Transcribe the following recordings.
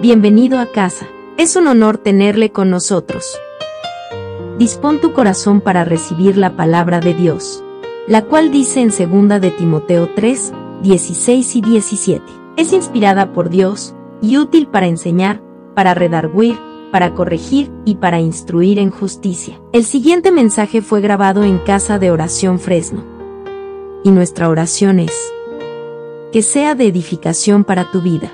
Bienvenido a casa. Es un honor tenerle con nosotros. Dispón tu corazón para recibir la palabra de Dios, la cual dice en 2 de Timoteo 3, 16 y 17. Es inspirada por Dios y útil para enseñar, para redarguir, para corregir y para instruir en justicia. El siguiente mensaje fue grabado en Casa de Oración Fresno. Y nuestra oración es, que sea de edificación para tu vida.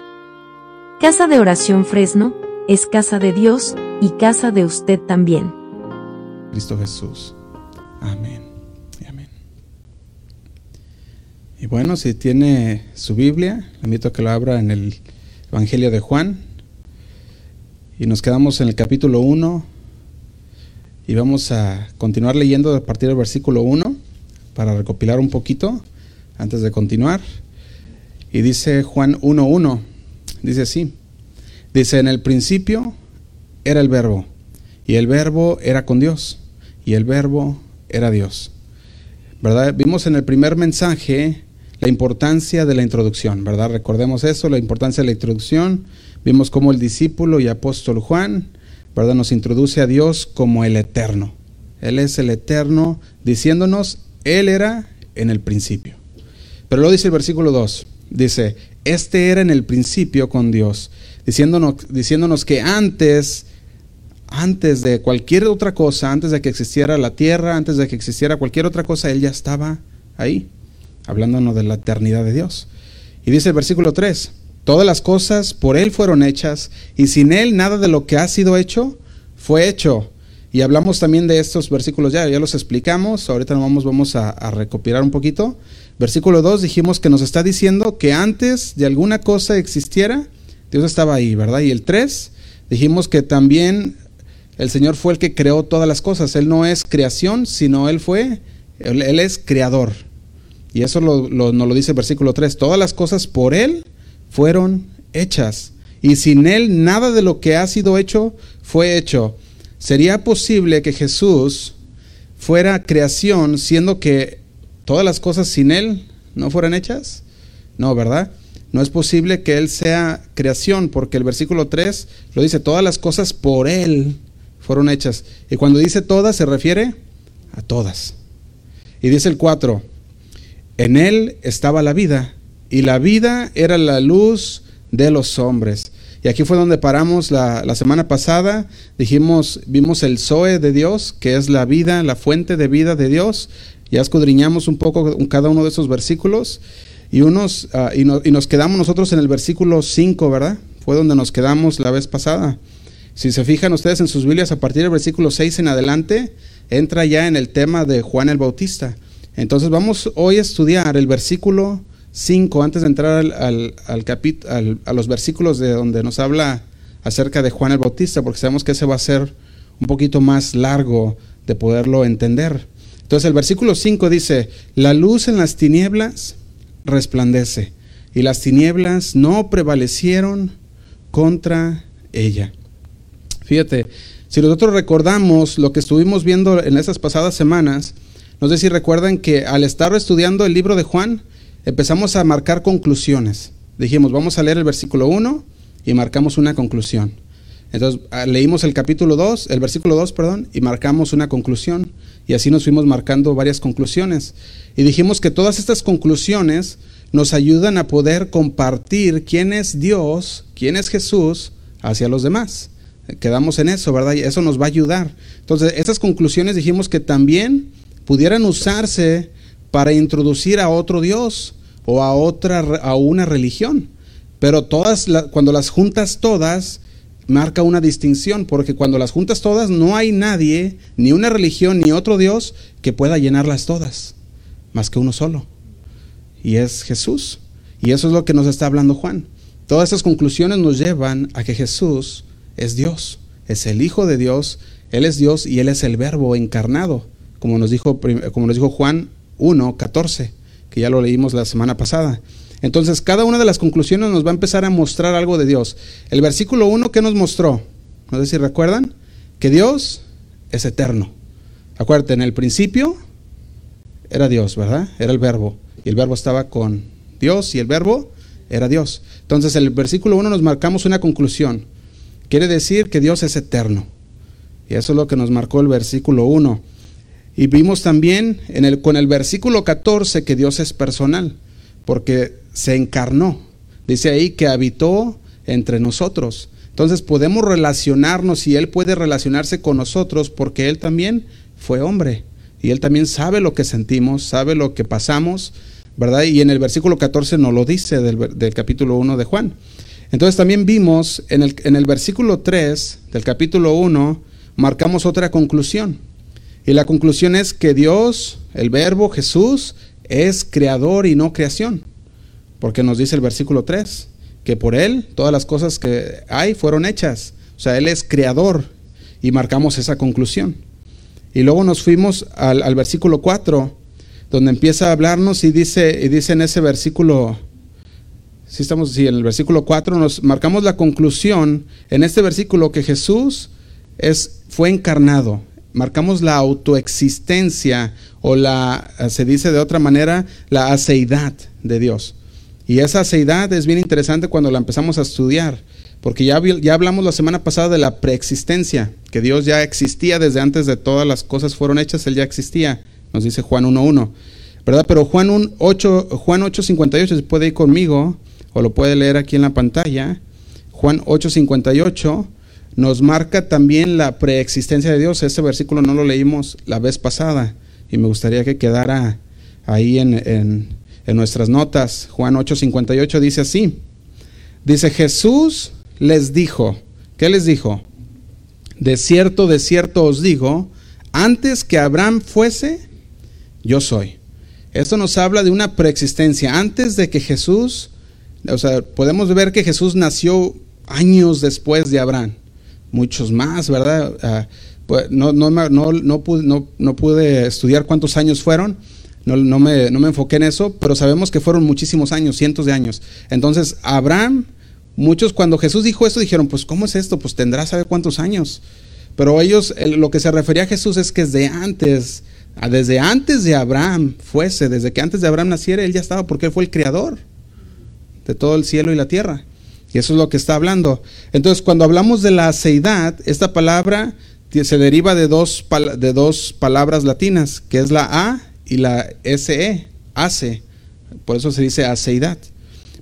Casa de Oración Fresno es casa de Dios y casa de usted también. Cristo Jesús. Amén. Y amén. Y bueno, si tiene su Biblia, le invito a que lo abra en el Evangelio de Juan. Y nos quedamos en el capítulo 1 y vamos a continuar leyendo a partir del versículo 1 para recopilar un poquito antes de continuar. Y dice Juan 1.1, dice así, dice, en el principio era el verbo, y el verbo era con Dios, y el verbo era Dios. ¿Verdad? Vimos en el primer mensaje la importancia de la introducción, ¿verdad? Recordemos eso, la importancia de la introducción. Vimos cómo el discípulo y apóstol Juan, ¿verdad? Nos introduce a Dios como el eterno. Él es el eterno, diciéndonos, Él era en el principio. Pero lo dice el versículo 2, dice, este era en el principio con Dios, diciéndonos, diciéndonos que antes, antes de cualquier otra cosa, antes de que existiera la tierra, antes de que existiera cualquier otra cosa, Él ya estaba ahí, hablándonos de la eternidad de Dios. Y dice el versículo 3, todas las cosas por Él fueron hechas, y sin Él nada de lo que ha sido hecho fue hecho. Y hablamos también de estos versículos ya, ya los explicamos, ahorita nos vamos, vamos a, a recopilar un poquito. Versículo 2 dijimos que nos está diciendo que antes de alguna cosa existiera, Dios estaba ahí, ¿verdad? Y el 3 dijimos que también el Señor fue el que creó todas las cosas. Él no es creación, sino Él fue, Él, es creador. Y eso lo, lo, nos lo dice el versículo 3. Todas las cosas por Él fueron hechas. Y sin Él nada de lo que ha sido hecho fue hecho. ¿Sería posible que Jesús fuera creación siendo que todas las cosas sin Él no fueran hechas? No, ¿verdad? No es posible que Él sea creación, porque el versículo 3 lo dice, todas las cosas por Él fueron hechas. Y cuando dice todas, se refiere a todas. Y dice el 4, en Él estaba la vida, y la vida era la luz de los hombres. Y aquí fue donde paramos la, la, semana pasada. Dijimos, vimos el Zoe de Dios, que es la vida, la fuente de vida de Dios. Ya escudriñamos un poco cada uno de esos versículos. Y, unos, uh, y, no, y, nos quedamos nosotros en el versículo 5, ¿verdad? Fue donde nos quedamos la vez pasada. Si se fijan ustedes en sus Biblias, a partir del versículo 6 en adelante, entra ya en el tema de Juan el Bautista. Entonces vamos hoy a estudiar el versículo 5, antes de entrar al, al, al, al, a los versículos de donde nos habla acerca de Juan el Bautista, porque sabemos que ese va a ser un poquito más largo de poderlo entender. Entonces el versículo 5 dice, la luz en las tinieblas resplandece y las tinieblas no prevalecieron contra ella. Fíjate, si nosotros recordamos lo que estuvimos viendo en esas pasadas semanas, no sé si recuerdan que al estar estudiando el libro de Juan, empezamos a marcar conclusiones. Dijimos, vamos a leer el versículo 1 y marcamos una conclusión. Entonces leímos el capítulo 2, el versículo 2, perdón, y marcamos una conclusión. Y así nos fuimos marcando varias conclusiones. Y dijimos que todas estas conclusiones nos ayudan a poder compartir quién es Dios, quién es Jesús hacia los demás. Quedamos en eso, ¿verdad? Y eso nos va a ayudar. Entonces, estas conclusiones dijimos que también pudieran usarse para introducir a otro Dios o a otra a una religión. Pero todas cuando las juntas todas marca una distinción, porque cuando las juntas todas no hay nadie, ni una religión, ni otro Dios que pueda llenarlas todas, más que uno solo. Y es Jesús. Y eso es lo que nos está hablando Juan. Todas esas conclusiones nos llevan a que Jesús es Dios, es el Hijo de Dios, Él es Dios y Él es el Verbo encarnado, como nos dijo, como nos dijo Juan 1, 14, que ya lo leímos la semana pasada. Entonces, cada una de las conclusiones nos va a empezar a mostrar algo de Dios. El versículo 1, ¿qué nos mostró? No sé si recuerdan, que Dios es eterno. Acuérdate, en el principio era Dios, ¿verdad? Era el verbo. Y el verbo estaba con Dios y el verbo era Dios. Entonces, el versículo 1 nos marcamos una conclusión. Quiere decir que Dios es eterno. Y eso es lo que nos marcó el versículo 1. Y vimos también en con el versículo 14 que Dios es personal, porque se encarnó. Dice ahí que habitó entre nosotros. Entonces podemos relacionarnos y Él puede relacionarse con nosotros porque Él también fue hombre. Y Él también sabe lo que sentimos, sabe lo que pasamos, ¿verdad? Y en el versículo 14 nos lo dice del, capítulo 1 de Juan. Entonces también vimos en el, en el versículo 3 del capítulo 1, marcamos otra conclusión. Y la conclusión es que Dios, el verbo Jesús, es creador y no creación. Porque nos dice el versículo 3, que por Él todas las cosas que hay fueron hechas. O sea, Él es creador y marcamos esa conclusión. Y luego nos fuimos al, versículo 4, donde empieza a hablarnos y dice, y dice en ese versículo, si estamos, sí, en el versículo 4 nos marcamos la conclusión en este versículo que Jesús es, fue encarnado. Marcamos la autoexistencia o la, se dice de otra manera, la aceidad de Dios. Y esa aceidad es bien interesante cuando la empezamos a estudiar, porque ya, ya hablamos la semana pasada de la preexistencia, que Dios ya existía desde antes de todas las cosas fueron hechas, Él ya existía, nos dice Juan 1.1, ¿verdad? Pero Juan 8, Juan 8.58, si puede ir conmigo, o lo puede leer aquí en la pantalla, Juan 8.58 nos marca también la preexistencia de Dios, ese versículo no lo leímos la vez pasada, y me gustaría que quedara ahí en nuestras notas. Juan 8:58 dice así. Dice, Jesús les dijo, ¿qué les dijo? De cierto, de cierto os digo, antes que Abraham fuese, yo soy. Esto nos habla de una preexistencia. Antes de que Jesús, o sea, podemos ver que Jesús nació años después de Abraham. Muchos más, ¿verdad? Ah, pues, no, no, no, no, pude, no pude estudiar cuántos años fueron, no, me, no me enfoqué en eso, pero sabemos que fueron muchísimos años, cientos de años. Entonces, Abraham, muchos cuando Jesús dijo esto dijeron, pues ¿cómo es esto? Pues tendrá saber cuántos años. Pero ellos, lo que se refería a Jesús es que desde antes, desde antes de Abraham fuese, desde que antes de Abraham naciera, él ya estaba porque él fue el creador de todo el cielo y la tierra. Y eso es lo que está hablando. Entonces, cuando hablamos de la aceidad, esta palabra se deriva de dos, de dos palabras latinas, que es la A y la SE, hace, por eso se dice aceidad,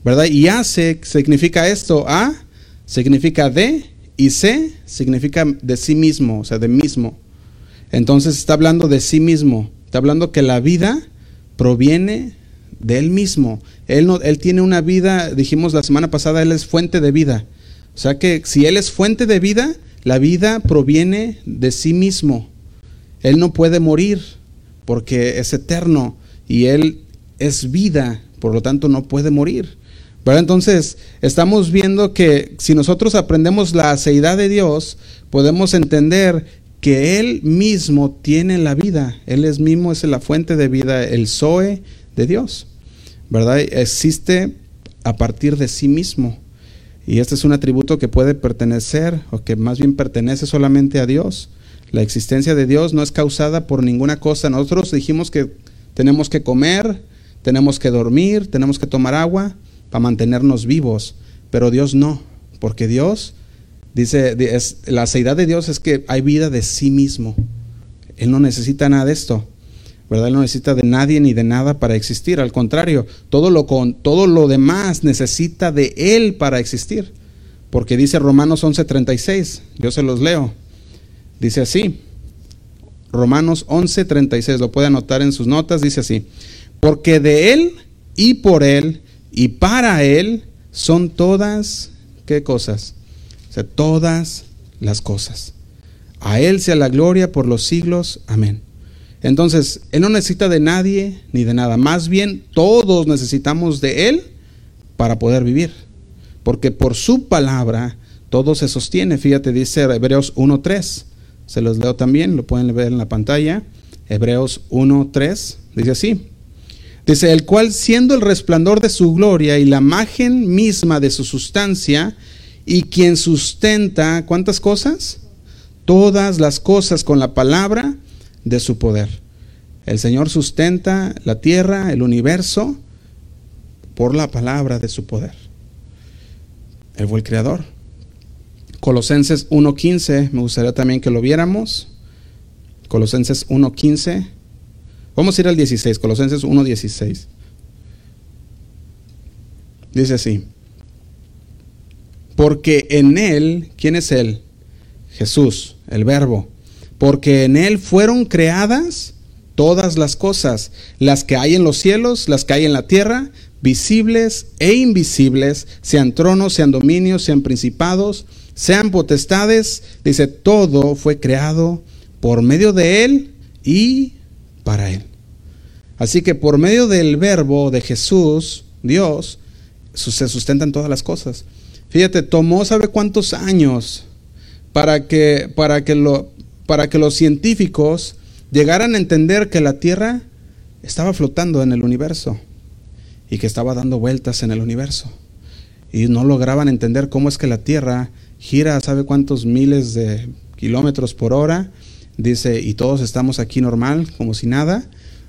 ¿verdad? Y hace significa esto, A significa de y C significa de sí mismo, o sea, de mismo. Entonces está hablando de sí mismo, está hablando que la vida proviene de él mismo. Él, no, él tiene una vida, dijimos la semana pasada, él es fuente de vida. O sea que si él es fuente de vida, la vida proviene de sí mismo. Él no puede morir porque es eterno y Él es vida, por lo tanto no puede morir. ¿verdad? Entonces, estamos viendo que si nosotros aprendemos la aceidad de Dios, podemos entender que Él mismo tiene la vida, Él es mismo, es la fuente de vida, el Zoe de Dios, ¿verdad? Existe a partir de sí mismo. Y este es un atributo que puede pertenecer, o que más bien pertenece solamente a Dios. La existencia de Dios no es causada por ninguna cosa. Nosotros dijimos que tenemos que comer, tenemos que dormir, tenemos que tomar agua para mantenernos vivos, pero Dios no, porque Dios dice, la aceidad de Dios es que hay vida de sí mismo. Él no necesita nada de esto. ¿verdad? Él no necesita de nadie ni de nada para existir. Al contrario, todo lo, con, todo lo demás necesita de Él para existir. Porque dice Romanos 11:36, yo se los leo. Dice así, Romanos 11:36, lo puede anotar en sus notas, dice así, porque de Él y por Él y para Él son todas, ¿qué cosas? Todas las cosas. A Él sea la gloria por los siglos. Amén. Entonces, Él no necesita de nadie ni de nada. Más bien, todos necesitamos de Él para poder vivir. Porque por su palabra todo se sostiene. Fíjate, dice Hebreos 1.3. Se los leo también, lo pueden ver en la pantalla. Hebreos 1.3 dice así. Dice, el cual siendo el resplandor de su gloria y la imagen misma de su sustancia, y quien sustenta, ¿cuántas cosas? Todas las cosas con la palabra de su poder. El Señor sustenta la tierra, el universo, por la palabra de su poder. Él fue el creador. Colosenses 1.15, me gustaría también que lo viéramos. Colosenses 1.15. Vamos a ir al 16, Colosenses 1.16. Dice así. Porque en Él, ¿quién es Él? Jesús, el Verbo. Porque en Él fueron creadas todas las cosas, las que hay en los cielos, las que hay en la tierra, visibles e invisibles, sean tronos, sean dominios, sean principados, sean potestades. Dice, todo fue creado por medio de Él y para Él. Así que por medio del verbo de Jesús, Dios, se sustentan todas las cosas. Fíjate, tomó sabe cuántos años para que, para que, lo, para que los científicos llegaran a entender que la Tierra estaba flotando en el universo y que estaba dando vueltas en el universo. Y no lograban entender cómo es que la Tierra gira sabe cuántos miles de kilómetros por hora, dice, y todos estamos aquí normal, como si nada,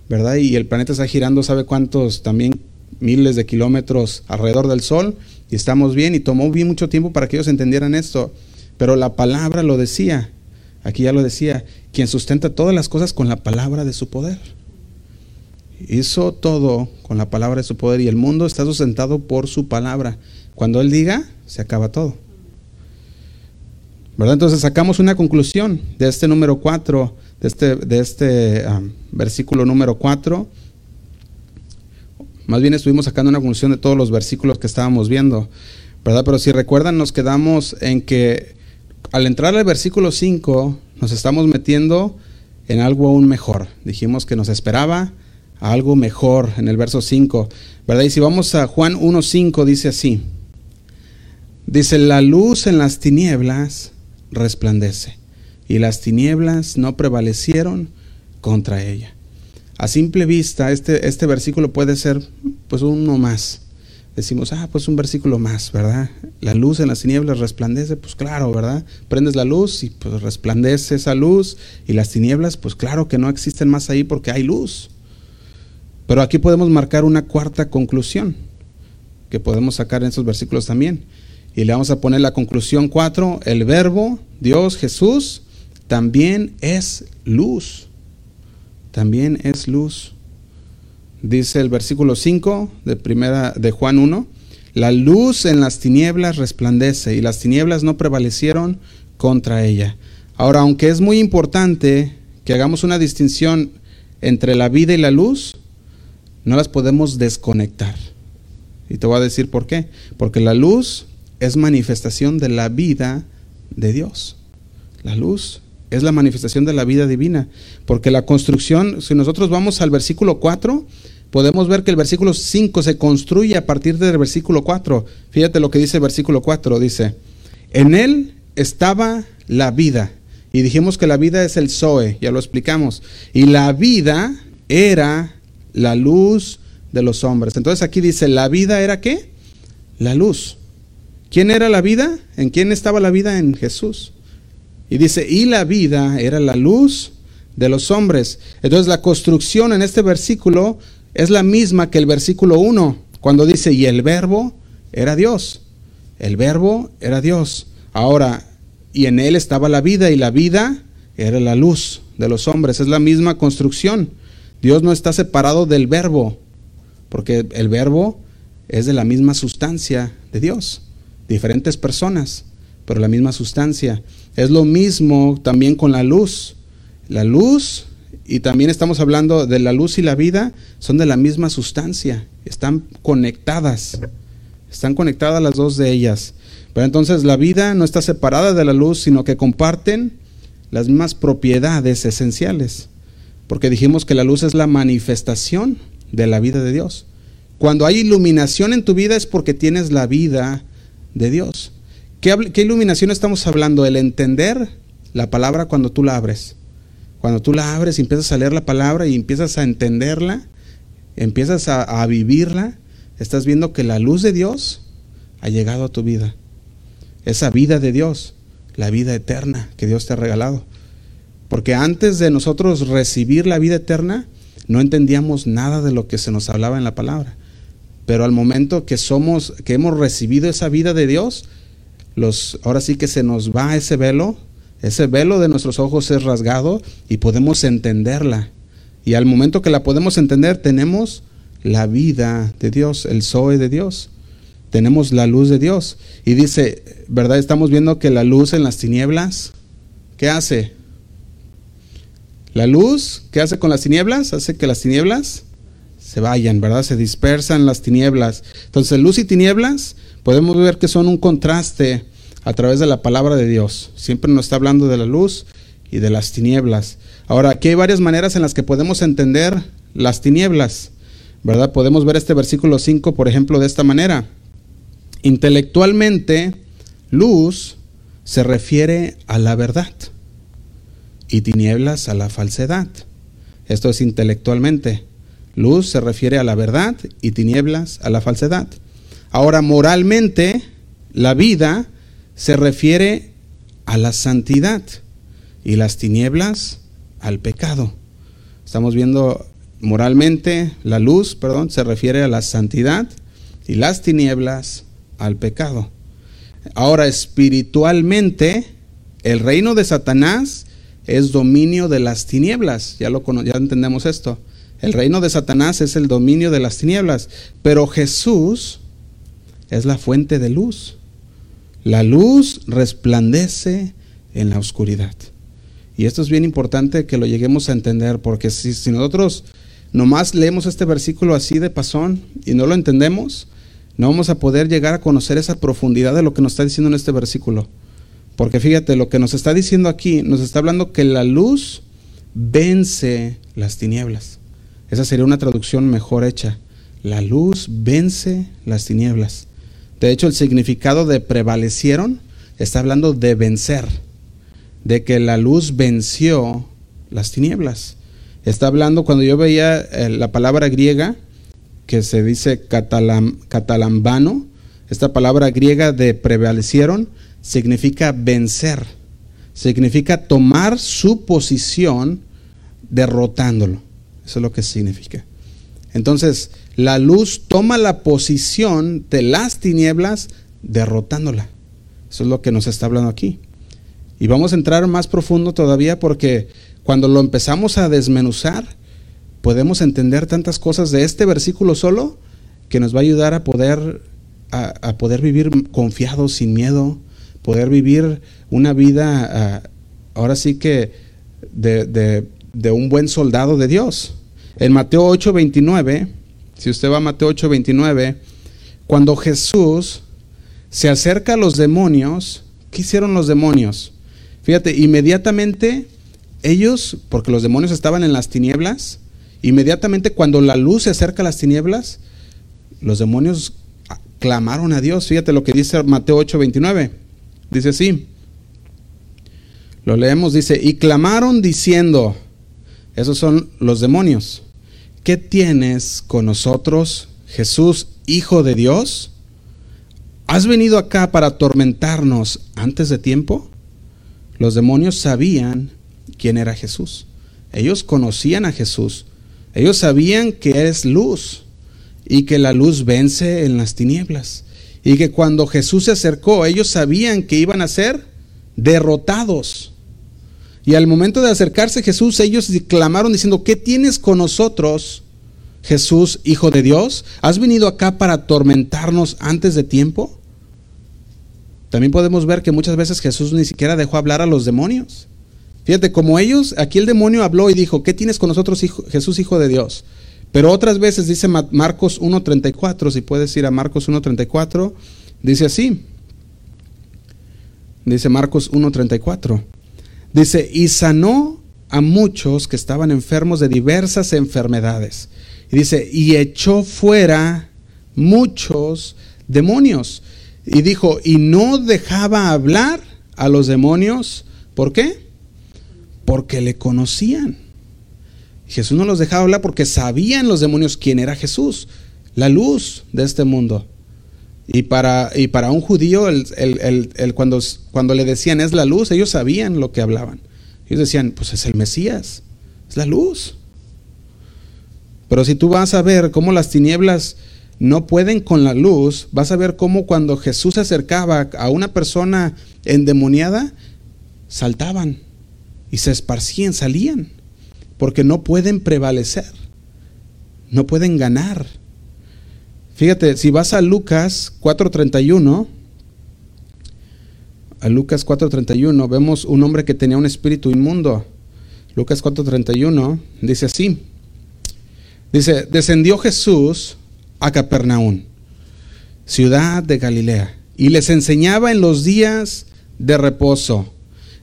¿verdad? Y el planeta está girando sabe cuántos también miles de kilómetros alrededor del Sol y estamos bien y tomó bien mucho tiempo para que ellos entendieran esto, pero la palabra lo decía, aquí ya lo decía, quien sustenta todas las cosas con la palabra de su poder. Hizo todo con la palabra de su poder y el mundo está sustentado por su palabra. Cuando Él diga, se acaba todo. Entonces sacamos una conclusión de este número 4, de este, de este versículo número 4 más bien estuvimos sacando una conclusión de todos los versículos que estábamos viendo, ¿verdad? Pero si recuerdan, nos quedamos en que al entrar al versículo 5 nos estamos metiendo en algo aún mejor. Dijimos que nos esperaba algo mejor en el verso 5, ¿verdad? Y si vamos a Juan 1.5 dice así, dice, la luz en las tinieblas resplandece y las tinieblas no prevalecieron contra ella a simple vista este, este versículo puede ser pues uno más. Decimos, ah, pues un versículo más, ¿verdad? La luz en las tinieblas resplandece, pues claro, ¿verdad? Prendes la luz y pues resplandece esa luz y las tinieblas, pues claro que no existen más ahí porque hay luz. Pero aquí podemos marcar una cuarta conclusión que podemos sacar en esos versículos también. Y le vamos a poner la conclusión 4, el verbo, Dios, Jesús, también es luz también es luz. Dice el versículo 5 de primera de Juan 1, la luz en las tinieblas resplandece y las tinieblas no prevalecieron contra ella. Ahora, aunque es muy importante que hagamos una distinción entre la vida y la luz, no las podemos desconectar. Y te voy a decir por qué. Porque la luz es manifestación de la vida de Dios. La luz es la manifestación de la vida divina. Porque la construcción, si nosotros vamos al versículo 4, podemos ver que el versículo 5 se construye a partir del versículo 4. Fíjate lo que dice el versículo 4, dice, en él estaba la vida. Y dijimos que la vida es el Zoe, ya lo explicamos. Y la vida era la luz de los hombres. Entonces aquí dice, ¿la vida era qué? La luz. ¿Quién era la vida? ¿En quién estaba la vida? En Jesús. Y dice, y la vida era la luz de los hombres. Entonces la construcción en este versículo es la misma que el versículo 1, cuando dice, y el verbo era Dios. El verbo era Dios. Ahora, y en él estaba la vida, y la vida era la luz de los hombres. Es la misma construcción. Dios no está separado del verbo, porque el verbo es de la misma sustancia de Dios. Diferentes personas, pero la misma sustancia. Es lo mismo también con la luz. La luz, y también estamos hablando de la luz y la vida, son de la misma sustancia, están conectadas, están conectadas las dos de ellas. Pero entonces la vida no está separada de la luz, sino que comparten las mismas propiedades esenciales. Porque dijimos que la luz es la manifestación de la vida de Dios. Cuando hay iluminación en tu vida es porque tienes la vida de Dios. ¿Qué, iluminación estamos hablando? El entender la palabra cuando tú la abres. Cuando tú la abres y empiezas a leer la palabra y empiezas a entenderla, empiezas a, vivirla, estás viendo que la luz de Dios ha llegado a tu vida. Esa vida de Dios, la vida eterna que Dios te ha regalado. Porque antes de nosotros recibir la vida eterna, no entendíamos nada de lo que se nos hablaba en la palabra. Pero al momento que somos, que hemos recibido esa vida de Dios, los, ahora sí que se nos va ese velo, ese velo de nuestros ojos es rasgado y podemos entenderla. Y al momento que la podemos entender, tenemos la vida de Dios, el Zoe de Dios. Tenemos la luz de Dios. Y dice, ¿verdad? Estamos viendo que la luz en las tinieblas, ¿qué hace? La luz, ¿qué hace con las tinieblas? Hace que las tinieblas se vayan, ¿verdad? Se dispersan las tinieblas. Entonces, luz y tinieblas podemos ver que son un contraste a través de la palabra de Dios. Siempre nos está hablando de la luz y de las tinieblas. Ahora, aquí hay varias maneras en las que podemos entender las tinieblas, ¿verdad? Podemos ver este versículo 5, por ejemplo, de esta manera. Intelectualmente, luz se refiere a la verdad y tinieblas a la falsedad. Esto es intelectualmente. Luz se refiere a la verdad y tinieblas a la falsedad. Ahora, moralmente, la vida se refiere a la santidad y las tinieblas al pecado. Estamos viendo moralmente, la luz, perdón, se refiere a la santidad y las tinieblas al pecado. Ahora, espiritualmente, el reino de Satanás es dominio de las tinieblas. Ya, lo, ya entendemos esto. El reino de Satanás es el dominio de las tinieblas, pero Jesús es la fuente de luz. La luz resplandece en la oscuridad. Y esto es bien importante que lo lleguemos a entender, porque si, nosotros nomás leemos este versículo así de pasón y no lo entendemos, no vamos a poder llegar a conocer esa profundidad de lo que nos está diciendo en este versículo. Porque fíjate, lo que nos está diciendo aquí, nos está hablando que la luz vence las tinieblas. Esa sería una traducción mejor hecha. La luz vence las tinieblas. De hecho, el significado de prevalecieron está hablando de vencer, de que la luz venció las tinieblas. Está hablando, cuando yo veía eh, la palabra griega, que se dice catalambano, esta palabra griega de prevalecieron, significa vencer, significa tomar su posición derrotándolo. Eso es lo que significa. Entonces, la luz toma la posición de las tinieblas derrotándola. Eso es lo que nos está hablando aquí. Y vamos a entrar más profundo todavía porque cuando lo empezamos a desmenuzar, podemos entender tantas cosas de este versículo solo que nos va a ayudar a poder, a, poder vivir confiados, sin miedo, poder vivir una vida, ah, ahora sí que de, un buen soldado de Dios. En Mateo 8, 29, si usted va a Mateo 8, 29, cuando Jesús se acerca a los demonios, ¿qué hicieron los demonios? Fíjate, inmediatamente ellos, porque los demonios estaban en las tinieblas, inmediatamente cuando la luz se acerca a las tinieblas, los demonios clamaron a Dios. Fíjate lo que dice Mateo 8, 29. Dice así. Lo leemos, dice, y clamaron diciendo, esos son los demonios, ¿qué tienes con nosotros, Jesús, Hijo de Dios? ¿Has venido acá para atormentarnos antes de tiempo? Los demonios sabían quién era Jesús. Ellos conocían a Jesús. Ellos sabían que es luz y que la luz vence en las tinieblas y que cuando Jesús se acercó, ellos sabían que iban a ser derrotados. Y al momento de acercarse Jesús, ellos clamaron diciendo, ¿qué tienes con nosotros, Jesús, Hijo de Dios? ¿Has venido acá para atormentarnos antes de tiempo? También podemos ver que muchas veces Jesús ni siquiera dejó hablar a los demonios. Fíjate, como ellos, aquí el demonio habló y dijo, ¿qué tienes con nosotros, Jesús, Hijo de Dios? Pero otras veces dice Marcos 1.34, si puedes ir a Marcos 1.34, dice así. Dice Marcos 1.34. Dice, y sanó a muchos que estaban enfermos de diversas enfermedades. Y dice, y echó fuera muchos demonios. Y dijo, y no dejaba hablar a los demonios. ¿Por qué? Porque le conocían. Jesús no los dejaba hablar porque sabían los demonios quién era Jesús, la luz de este mundo. Y para, y para un judío, el, cuando, cuando le decían es la luz, ellos sabían lo que hablaban. Ellos decían, pues es el Mesías, es la luz. Pero si tú vas a ver cómo las tinieblas no pueden con la luz, vas a ver cómo cuando Jesús se acercaba a una persona endemoniada, saltaban y se esparcían, salían, porque no pueden prevalecer, no pueden ganar. Fíjate, si vas a Lucas 4:31, a Lucas 4:31 vemos un hombre que tenía un espíritu inmundo. Lucas 4:31 dice así. Dice, descendió Jesús a Capernaum, ciudad de Galilea, y les enseñaba en los días de reposo.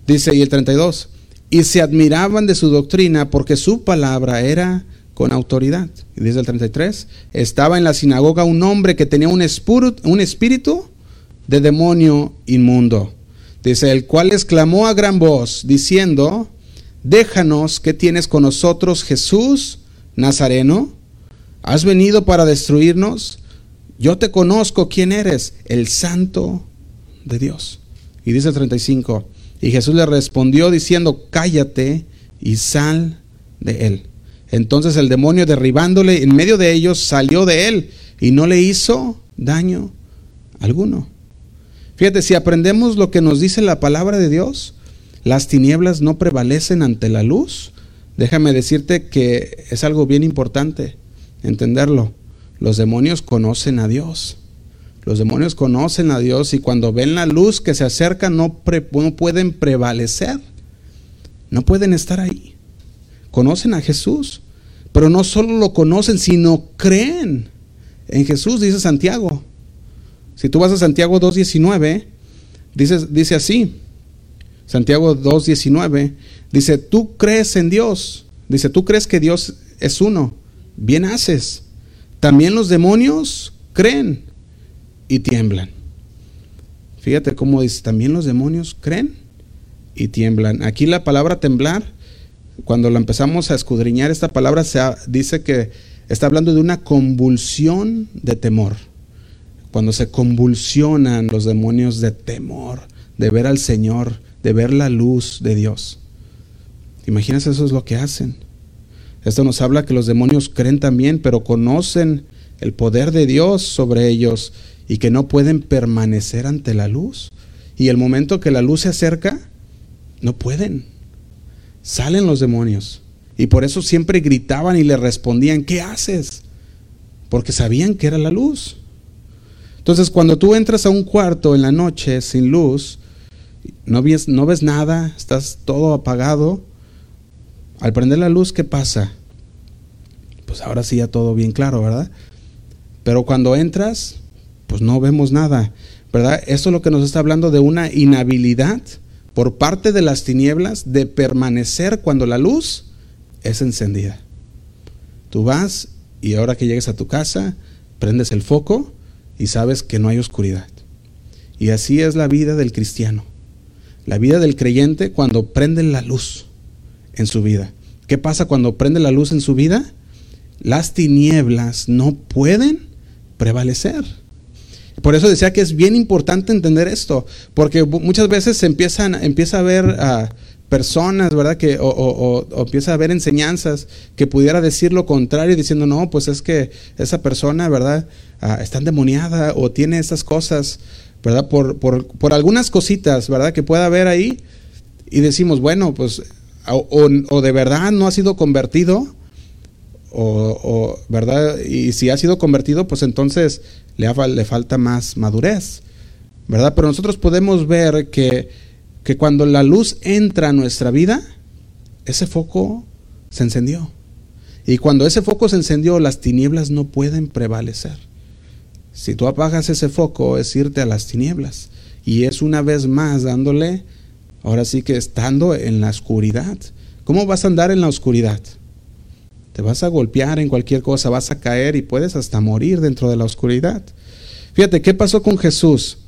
Dice, y el 32, y se admiraban de su doctrina porque su palabra era con autoridad. Y dice el 33, estaba en la sinagoga un hombre que tenía un espíritu, un espíritu de demonio inmundo. Dice, el cual exclamó a gran voz, diciendo, déjanos, que tienes con nosotros, Jesús Nazareno? ¿Has venido para destruirnos? Yo te conozco quién eres, el santo de Dios. Y dice el 35, y Jesús le respondió diciendo, cállate y sal de él. Entonces el demonio derribándole en medio de ellos salió de él y no le hizo daño alguno. Fíjate, si aprendemos lo que nos dice la palabra de Dios, las tinieblas no prevalecen ante la luz. Déjame decirte que es algo bien importante entenderlo. Los demonios conocen a Dios. Los demonios conocen a Dios y cuando ven la luz que se acerca no, no pueden prevalecer. No pueden estar ahí conocen a Jesús, pero no solo lo conocen, sino creen en Jesús, dice Santiago. Si tú vas a Santiago 2.19, dice, dice así, Santiago 2.19, dice, tú crees en Dios, dice, tú crees que Dios es uno, bien haces. También los demonios creen y tiemblan. Fíjate cómo dice, también los demonios creen y tiemblan. Aquí la palabra temblar cuando lo empezamos a escudriñar, esta palabra se dice que está hablando de una convulsión de temor. Cuando se convulsionan los demonios de temor, de ver al Señor, de ver la luz de Dios. Imagínense, eso es lo que hacen. Esto nos habla que los demonios creen también, pero conocen el poder de Dios sobre ellos y que no pueden permanecer ante la luz. Y el momento que la luz se acerca, no pueden salen los demonios. Y por eso siempre gritaban y le respondían, ¿qué haces? Porque sabían que era la luz. Entonces cuando tú entras a un cuarto en la noche sin luz, no ves, no ves nada, estás todo apagado, al prender la luz, ¿qué pasa? Pues ahora sí ya todo bien claro, ¿verdad? Pero cuando entras, pues no vemos nada, ¿verdad? Esto es lo que nos está hablando de una inhabilidad por parte de las tinieblas de permanecer cuando la luz es encendida. Tú vas y ahora que llegues a tu casa, prendes el foco y sabes que no hay oscuridad. Y así es la vida del cristiano. La vida del creyente cuando prende la luz en su vida. ¿Qué pasa cuando prende la luz en su vida? Las tinieblas no pueden prevalecer. Por eso decía que es bien importante entender esto, porque muchas veces se empiezan, empieza a ver a personas, ¿verdad? Que, o, empieza a ver enseñanzas que pudiera decir lo contrario, diciendo, no, pues es que esa persona, ¿verdad? Ah, está endemoniada o tiene esas cosas, ¿verdad? Por, por, por algunas cositas, ¿verdad? Que pueda haber ahí. Y decimos, bueno, pues, o, de verdad no ha sido convertido, o, ¿verdad? Y si ha sido convertido, pues entonces le, falta más madurez, ¿verdad? Pero nosotros podemos ver que, que cuando la luz entra a nuestra vida, ese foco se encendió. Y cuando ese foco se encendió, las tinieblas no pueden prevalecer. Si tú apagas ese foco, es irte a las tinieblas. Y es una vez más dándole, ahora sí que estando en la oscuridad. ¿Cómo vas a andar en la oscuridad? Te vas a golpear en cualquier cosa, vas a caer y puedes hasta morir dentro de la oscuridad. Fíjate, ¿qué pasó con Jesús?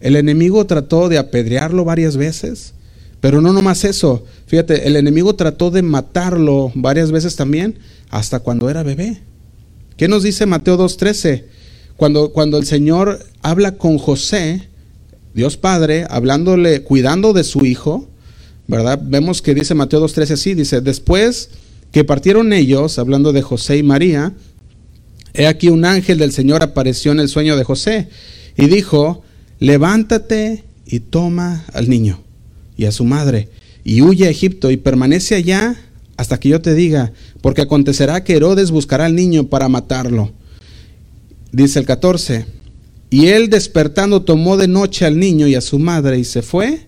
El enemigo trató de apedrearlo varias veces, pero no nomás eso. Fíjate, el enemigo trató de matarlo varias veces también, hasta cuando era bebé. ¿Qué nos dice Mateo 2.13? Cuando, cuando el Señor habla con José, Dios Padre, hablándole, cuidando de su hijo, ¿verdad? Vemos que dice Mateo 2.13 así, dice, después que partieron ellos, hablando de José y María, He aquí un ángel del Señor apareció en el sueño de José y dijo, levántate y toma al niño y a su madre y huye a Egipto y permanece allá hasta que yo te diga, porque acontecerá que Herodes buscará al niño para matarlo. Dice el 14, y él despertando tomó de noche al niño y a su madre y se fue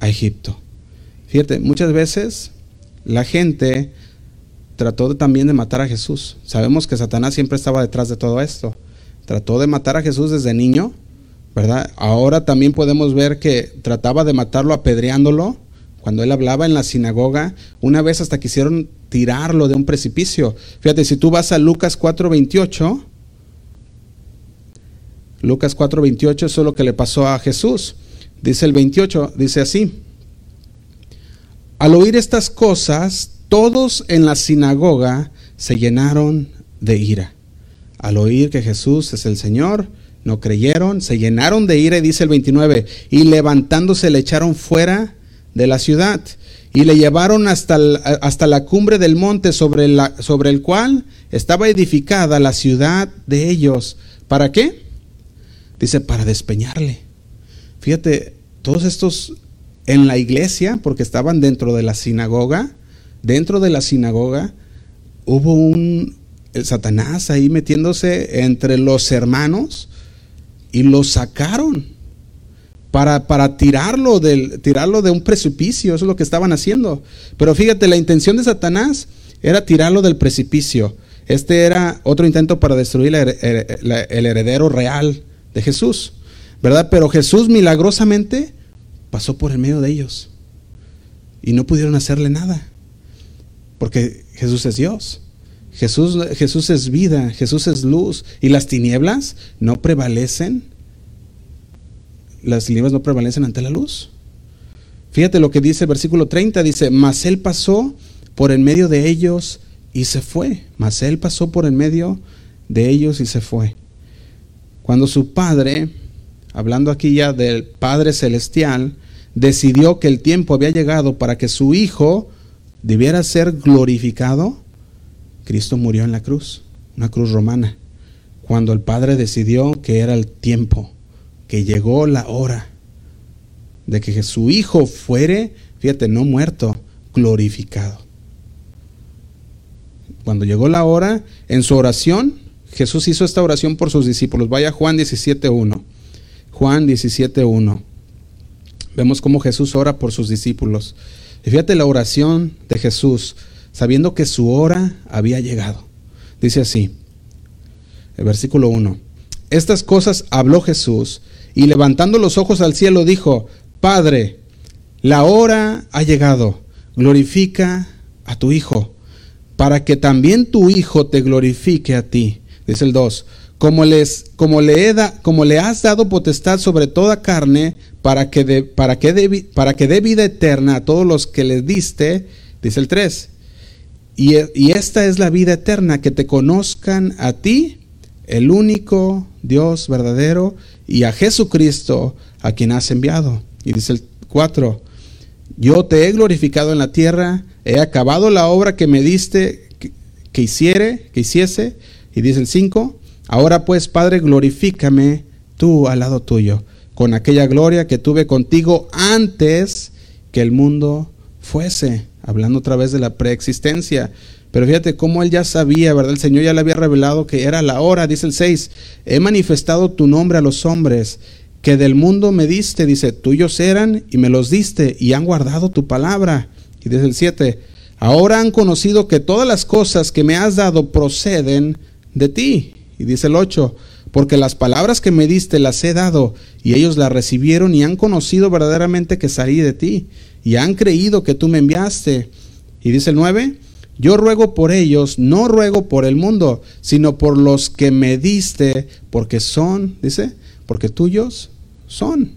a Egipto. Fíjate, muchas veces la gente trató también de matar a Jesús. Sabemos que Satanás siempre estaba detrás de todo esto. Trató de matar a Jesús desde niño, ¿verdad? Ahora también podemos ver que trataba de matarlo apedreándolo. Cuando él hablaba en la sinagoga, una vez hasta quisieron tirarlo de un precipicio. Fíjate, si tú vas a Lucas 4:28, Lucas 4:28, eso es lo que le pasó a Jesús. Dice el 28, dice así. Al oír estas cosas, todos en la sinagoga se llenaron de ira. Al oír que Jesús es el Señor, no creyeron, se llenaron de ira y dice el 29, y levantándose le echaron fuera de la ciudad y le llevaron hasta, hasta la cumbre del monte sobre, la, sobre el cual estaba edificada la ciudad de ellos. ¿Para qué? Dice, para despeñarle. Fíjate, todos estos en la iglesia, porque estaban dentro de la sinagoga, dentro de la sinagoga hubo un el Satanás ahí metiéndose entre los hermanos y lo sacaron para, para tirarlo, del, tirarlo de un precipicio, eso es lo que estaban haciendo. Pero fíjate, la intención de Satanás era tirarlo del precipicio. Este era otro intento para destruir el heredero real de Jesús, ¿verdad? Pero Jesús milagrosamente pasó por el medio de ellos y no pudieron hacerle nada. Porque Jesús es Dios. Jesús, Jesús es vida, Jesús es luz. Y las tinieblas no prevalecen. Las tinieblas no prevalecen ante la luz. Fíjate lo que dice el versículo 30. Dice, mas él pasó por en medio de ellos y se fue. Mas él pasó por en medio de ellos y se fue. Cuando su padre, hablando aquí ya del Padre Celestial, decidió que el tiempo había llegado para que su Hijo debiera ser glorificado, Cristo murió en la cruz, una cruz romana, cuando el Padre decidió que era el tiempo, que llegó la hora de que su Hijo fuere, fíjate, no muerto, glorificado. Cuando llegó la hora, en su oración, Jesús hizo esta oración por sus discípulos. Vaya Juan 17.1. Juan 17.1. Vemos cómo Jesús ora por sus discípulos. Y fíjate la oración de Jesús, sabiendo que su hora había llegado. Dice así, el versículo 1. Estas cosas habló Jesús y levantando los ojos al cielo dijo, Padre, la hora ha llegado, glorifica a tu Hijo, para que también tu Hijo te glorifique a ti. Dice el 2, como, les, como, le, como le has dado potestad sobre toda carne, para que, de, para, que para que dé vida eterna a todos los que le diste, dice el 3. Y, y esta es la vida eterna, que te conozcan a ti, el único Dios verdadero, y a Jesucristo, a quien has enviado. Y dice el 4, yo te he glorificado en la tierra, he acabado la obra que me diste que, que hiciere, que hiciese. Y dice el 5, ahora pues, Padre, glorifícame tú al lado tuyo con aquella gloria que tuve contigo antes que el mundo fuese, hablando otra vez de la preexistencia. Pero fíjate cómo él ya sabía, ¿verdad? El Señor ya le había revelado que era la hora, dice el 6, he manifestado tu nombre a los hombres, que del mundo me diste, dice, tuyos eran y me los diste y han guardado tu palabra. Y dice el 7, ahora han conocido que todas las cosas que me has dado proceden de ti. Y dice el 8, porque las palabras que me diste las he dado, y ellos las recibieron y han conocido verdaderamente que salí de ti, y han creído que tú me enviaste. Y dice el 9, yo ruego por ellos, no ruego por el mundo, sino por los que me diste, porque son, dice, porque tuyos son.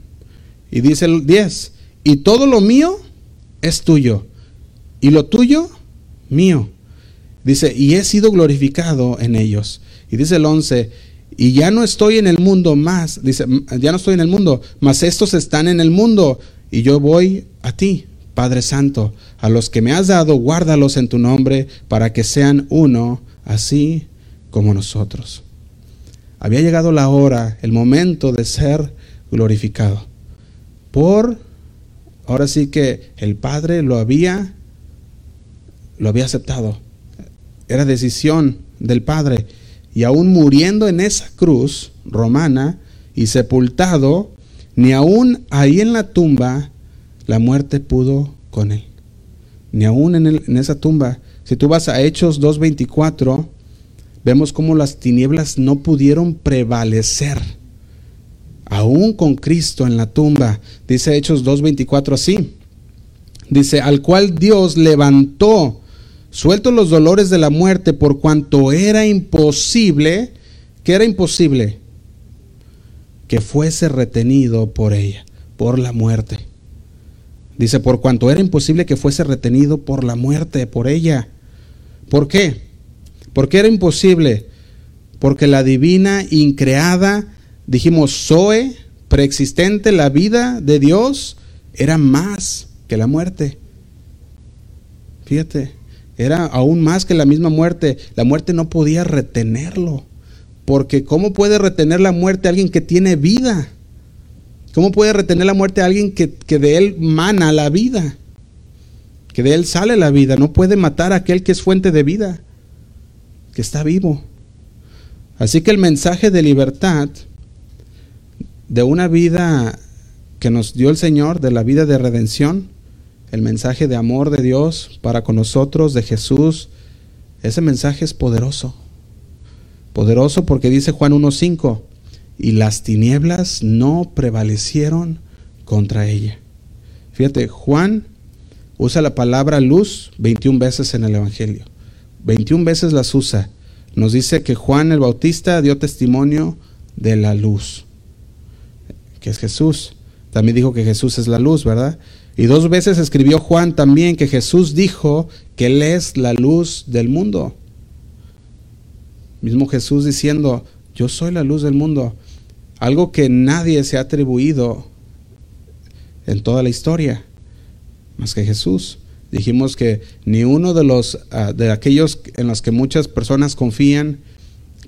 Y dice el 10, y todo lo mío es tuyo, y lo tuyo mío. Dice, y he sido glorificado en ellos. Y dice el 11, y ya no estoy en el mundo más, dice, ya no estoy en el mundo, mas estos están en el mundo y yo voy a ti, Padre Santo, a los que me has dado, guárdalos en tu nombre para que sean uno, así como nosotros. Había llegado la hora, el momento de ser glorificado. Por, ahora sí que el Padre lo había, lo había aceptado. Era decisión del Padre. Y aún muriendo en esa cruz romana y sepultado, ni aún ahí en la tumba, la muerte pudo con él. Ni aún en, en esa tumba. Si tú vas a Hechos 2.24, vemos cómo las tinieblas no pudieron prevalecer. Aún con Cristo en la tumba, dice Hechos 2.24 así. Dice, al cual Dios levantó, suelto los dolores de la muerte, por cuanto era imposible, que era imposible, que fuese retenido por ella, por la muerte. Dice, por cuanto era imposible que fuese retenido por la muerte, por ella. ¿Por qué? ¿Por qué era imposible? Porque la divina, increada, dijimos, Zoe, preexistente, la vida de Dios, era más que la muerte. Fíjate, era aún más que la misma muerte. La muerte no podía retenerlo. Porque ¿cómo puede retener la muerte a alguien que tiene vida? ¿Cómo puede retener la muerte a alguien que, que de él mana la vida? Que de él sale la vida. No puede matar a aquel que es fuente de vida que está vivo. Así que el mensaje de libertad, de una vida que nos dio el Señor, de la vida de redención, el mensaje de amor de Dios para con nosotros, de Jesús, ese mensaje es poderoso. Poderoso porque dice Juan 1.5, y las tinieblas no prevalecieron contra ella. Fíjate, Juan usa la palabra luz 21 veces en el Evangelio. 21 veces las usa. Nos dice que Juan el Bautista dio testimonio de la luz, que es Jesús. También dijo que Jesús es la luz, ¿verdad? Y dos veces escribió Juan también que Jesús dijo que Él es la luz del mundo. Mismo Jesús diciendo, yo soy la luz del mundo. Algo que nadie se ha atribuido en toda la historia, más que Jesús. Dijimos que ni uno de los ah, de aquellos en los que muchas personas confían,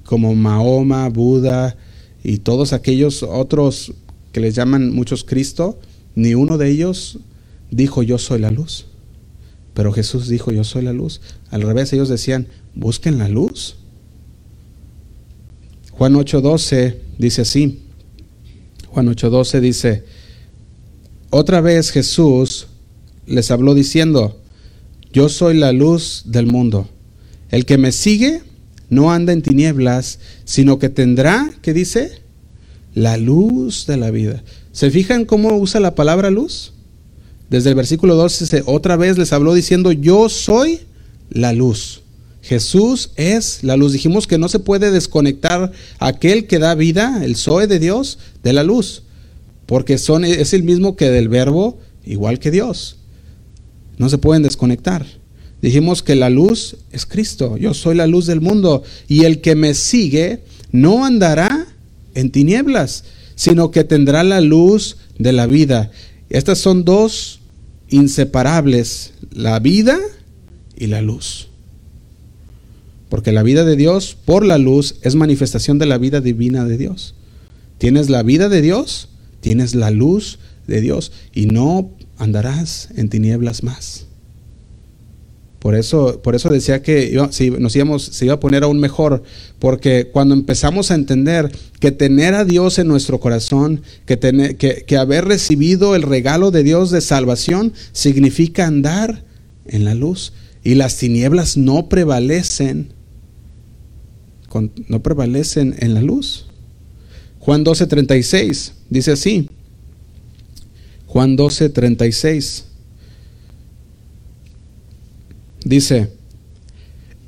como Mahoma, Buda y todos aquellos otros que les llaman muchos Cristo, ni uno de ellos dijo yo soy la luz. Pero Jesús dijo yo soy la luz. Al revés, ellos decían, busquen la luz. Juan 8:12 dice así. Juan 8:12 dice, otra vez Jesús les habló diciendo, yo soy la luz del mundo. El que me sigue no anda en tinieblas, sino que tendrá, ¿qué dice? La luz de la vida. ¿Se fijan cómo usa la palabra luz? Desde el versículo 12 otra vez les habló diciendo, yo soy la luz. Jesús es la luz. Dijimos que no se puede desconectar aquel que da vida, el Zoe de Dios, de la luz, porque son, es el mismo que del verbo, igual que Dios. No se pueden desconectar. Dijimos que la luz es Cristo. Yo soy la luz del mundo. Y el que me sigue no andará en tinieblas, sino que tendrá la luz de la vida. Estas son dos inseparables, la vida y la luz. Porque la vida de Dios por la luz es manifestación de la vida divina de Dios. Tienes la vida de Dios, tienes la luz de Dios y no andarás en tinieblas más. Por eso, por eso decía que si nos se iba a poner aún mejor, porque cuando empezamos a entender que tener a Dios en nuestro corazón, que, tener, que, que haber recibido el regalo de Dios de salvación, significa andar en la luz. Y las tinieblas no prevalecen, no prevalecen en la luz. Juan 12:36 dice así, Juan 12, 36. Dice,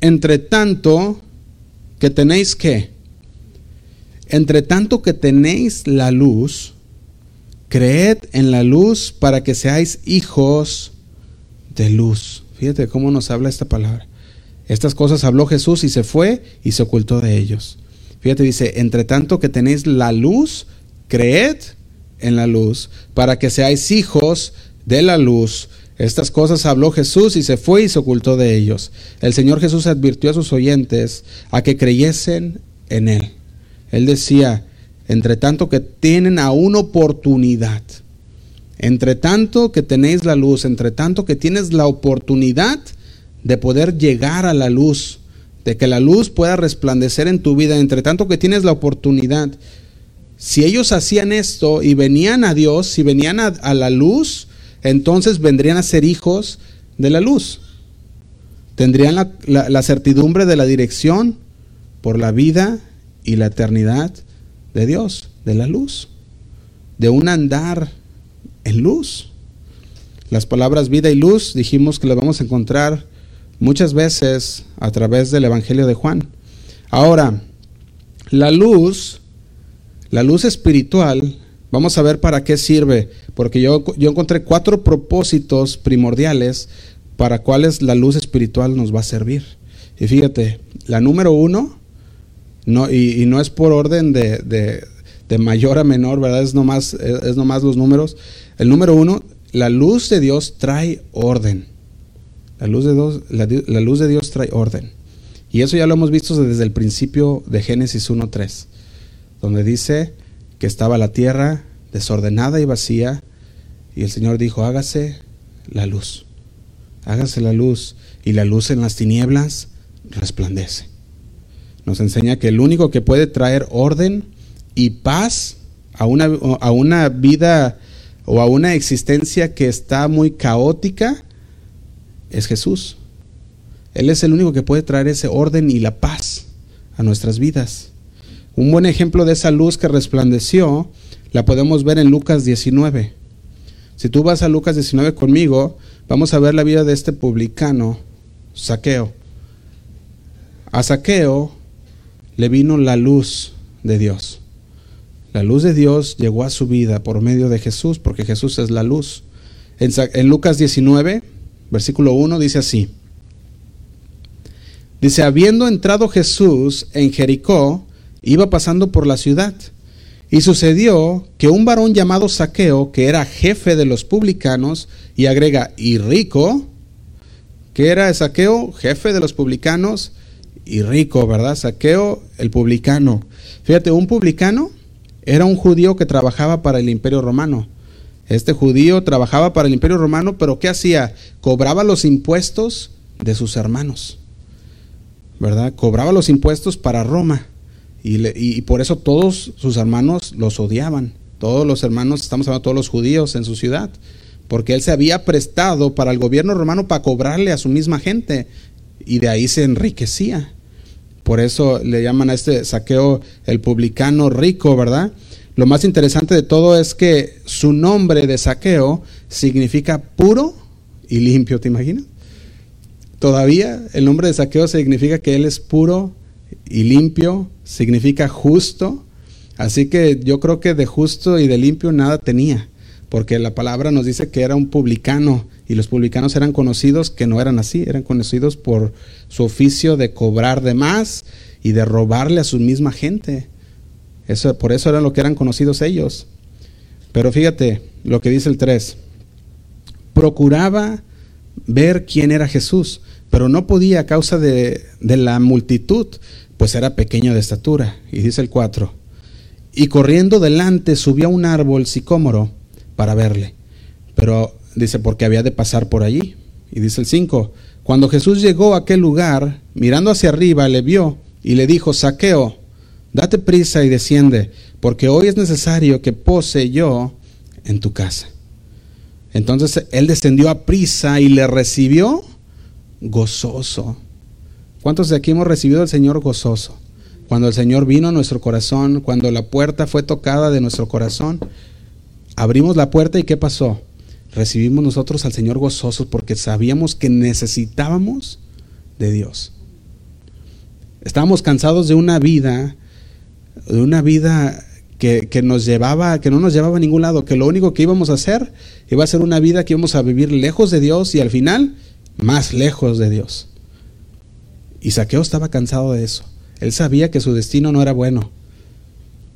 entre tanto que tenéis que, entre tanto que tenéis la luz, creed en la luz para que seáis hijos de luz. Fíjate cómo nos habla esta palabra. Estas cosas habló Jesús y se fue y se ocultó de ellos. Fíjate, dice, entre tanto que tenéis la luz, creed en la luz, para que seáis hijos de la luz. Estas cosas habló Jesús y se fue y se ocultó de ellos. El Señor Jesús advirtió a sus oyentes a que creyesen en Él. Él decía, entre tanto que tienen aún oportunidad, entre tanto que tenéis la luz, entre tanto que tienes la oportunidad de poder llegar a la luz, de que la luz pueda resplandecer en tu vida, entre tanto que tienes la oportunidad. Si ellos hacían esto y venían a Dios, si venían a, la luz, entonces vendrían a ser hijos de la luz. Tendrían la, certidumbre de la dirección por la vida y la eternidad de Dios, de la luz, de un andar en luz. Las palabras vida y luz dijimos que las vamos a encontrar muchas veces a través del Evangelio de Juan. Ahora, la luz, la luz espiritual, vamos a ver para qué sirve, porque yo, yo encontré cuatro propósitos primordiales para cuáles la luz espiritual nos va a servir. Y fíjate, la número uno, no, y, no es por orden de, de, mayor a menor, ¿verdad? Es nomás, es nomás los números. El número uno, la luz de Dios trae orden. La luz de Dios, la, luz de Dios trae orden. Y eso ya lo hemos visto desde el principio de Génesis 1.3, donde dice que estaba la tierra desordenada y vacía, y el Señor dijo, hágase la luz, hágase la luz, y la luz en las tinieblas resplandece. Nos enseña que el único que puede traer orden y paz a una, a una vida o a una existencia que está muy caótica es Jesús. Él es el único que puede traer ese orden y la paz a nuestras vidas. Un buen ejemplo de esa luz que resplandeció la podemos ver en Lucas 19. Si tú vas a Lucas 19 conmigo, vamos a ver la vida de este publicano, Saqueo. A Saqueo le vino la luz de Dios. La luz de Dios llegó a su vida por medio de Jesús, porque Jesús es la luz. En, Lucas 19, versículo 1 dice así. Dice, habiendo entrado Jesús en Jericó, iba pasando por la ciudad. Y sucedió que un varón llamado Saqueo, que era jefe de los publicanos, y agrega, y rico, que era Saqueo, jefe de los publicanos, y rico, ¿verdad? Saqueo, el publicano. Fíjate, un publicano era un judío que trabajaba para el imperio romano. Este judío trabajaba para el imperio romano, pero ¿qué hacía? Cobraba los impuestos de sus hermanos. ¿Verdad? Cobraba los impuestos para Roma. Y, por eso todos sus hermanos los odiaban. Todos los hermanos, estamos hablando de todos los judíos en su ciudad. Porque él se había prestado para el gobierno romano para cobrarle a su misma gente. Y de ahí se enriquecía. Por eso le llaman a este saqueo el publicano rico, ¿verdad? Lo más interesante de todo es que su nombre de saqueo significa puro y limpio, ¿te imaginas? Todavía el nombre de saqueo significa que él es puro y limpio, significa justo. Así que yo creo que de justo y de limpio nada tenía, porque la palabra nos dice que era un publicano y los publicanos eran conocidos que no eran así, eran conocidos por su oficio de cobrar de más y de robarle a su misma gente. Eso, por eso eran lo que eran conocidos ellos. Pero fíjate lo que dice el 3. Procuraba ver quién era Jesús, pero no podía a causa de, de la multitud, pues era pequeño de estatura. Y dice el 4. Y corriendo delante subió a un árbol sicómoro para verle. Pero dice, porque había de pasar por allí. Y dice el 5, cuando Jesús llegó a aquel lugar, mirando hacia arriba, le vio y le dijo, Saqueo, date prisa y desciende, porque hoy es necesario que pose yo en tu casa. Entonces él descendió a prisa y le recibió gozoso. ¿Cuántos de aquí hemos recibido al Señor gozoso? Cuando el Señor vino a nuestro corazón, cuando la puerta fue tocada de nuestro corazón, abrimos la puerta y ¿qué pasó? recibimos nosotros al Señor gozosos porque sabíamos que necesitábamos de Dios. Estábamos cansados de una vida, de una vida que, que, nos llevaba, que no nos llevaba a ningún lado, que lo único que íbamos a hacer iba a ser una vida que íbamos a vivir lejos de Dios y al final más lejos de Dios. Y Saqueo estaba cansado de eso. Él sabía que su destino no era bueno.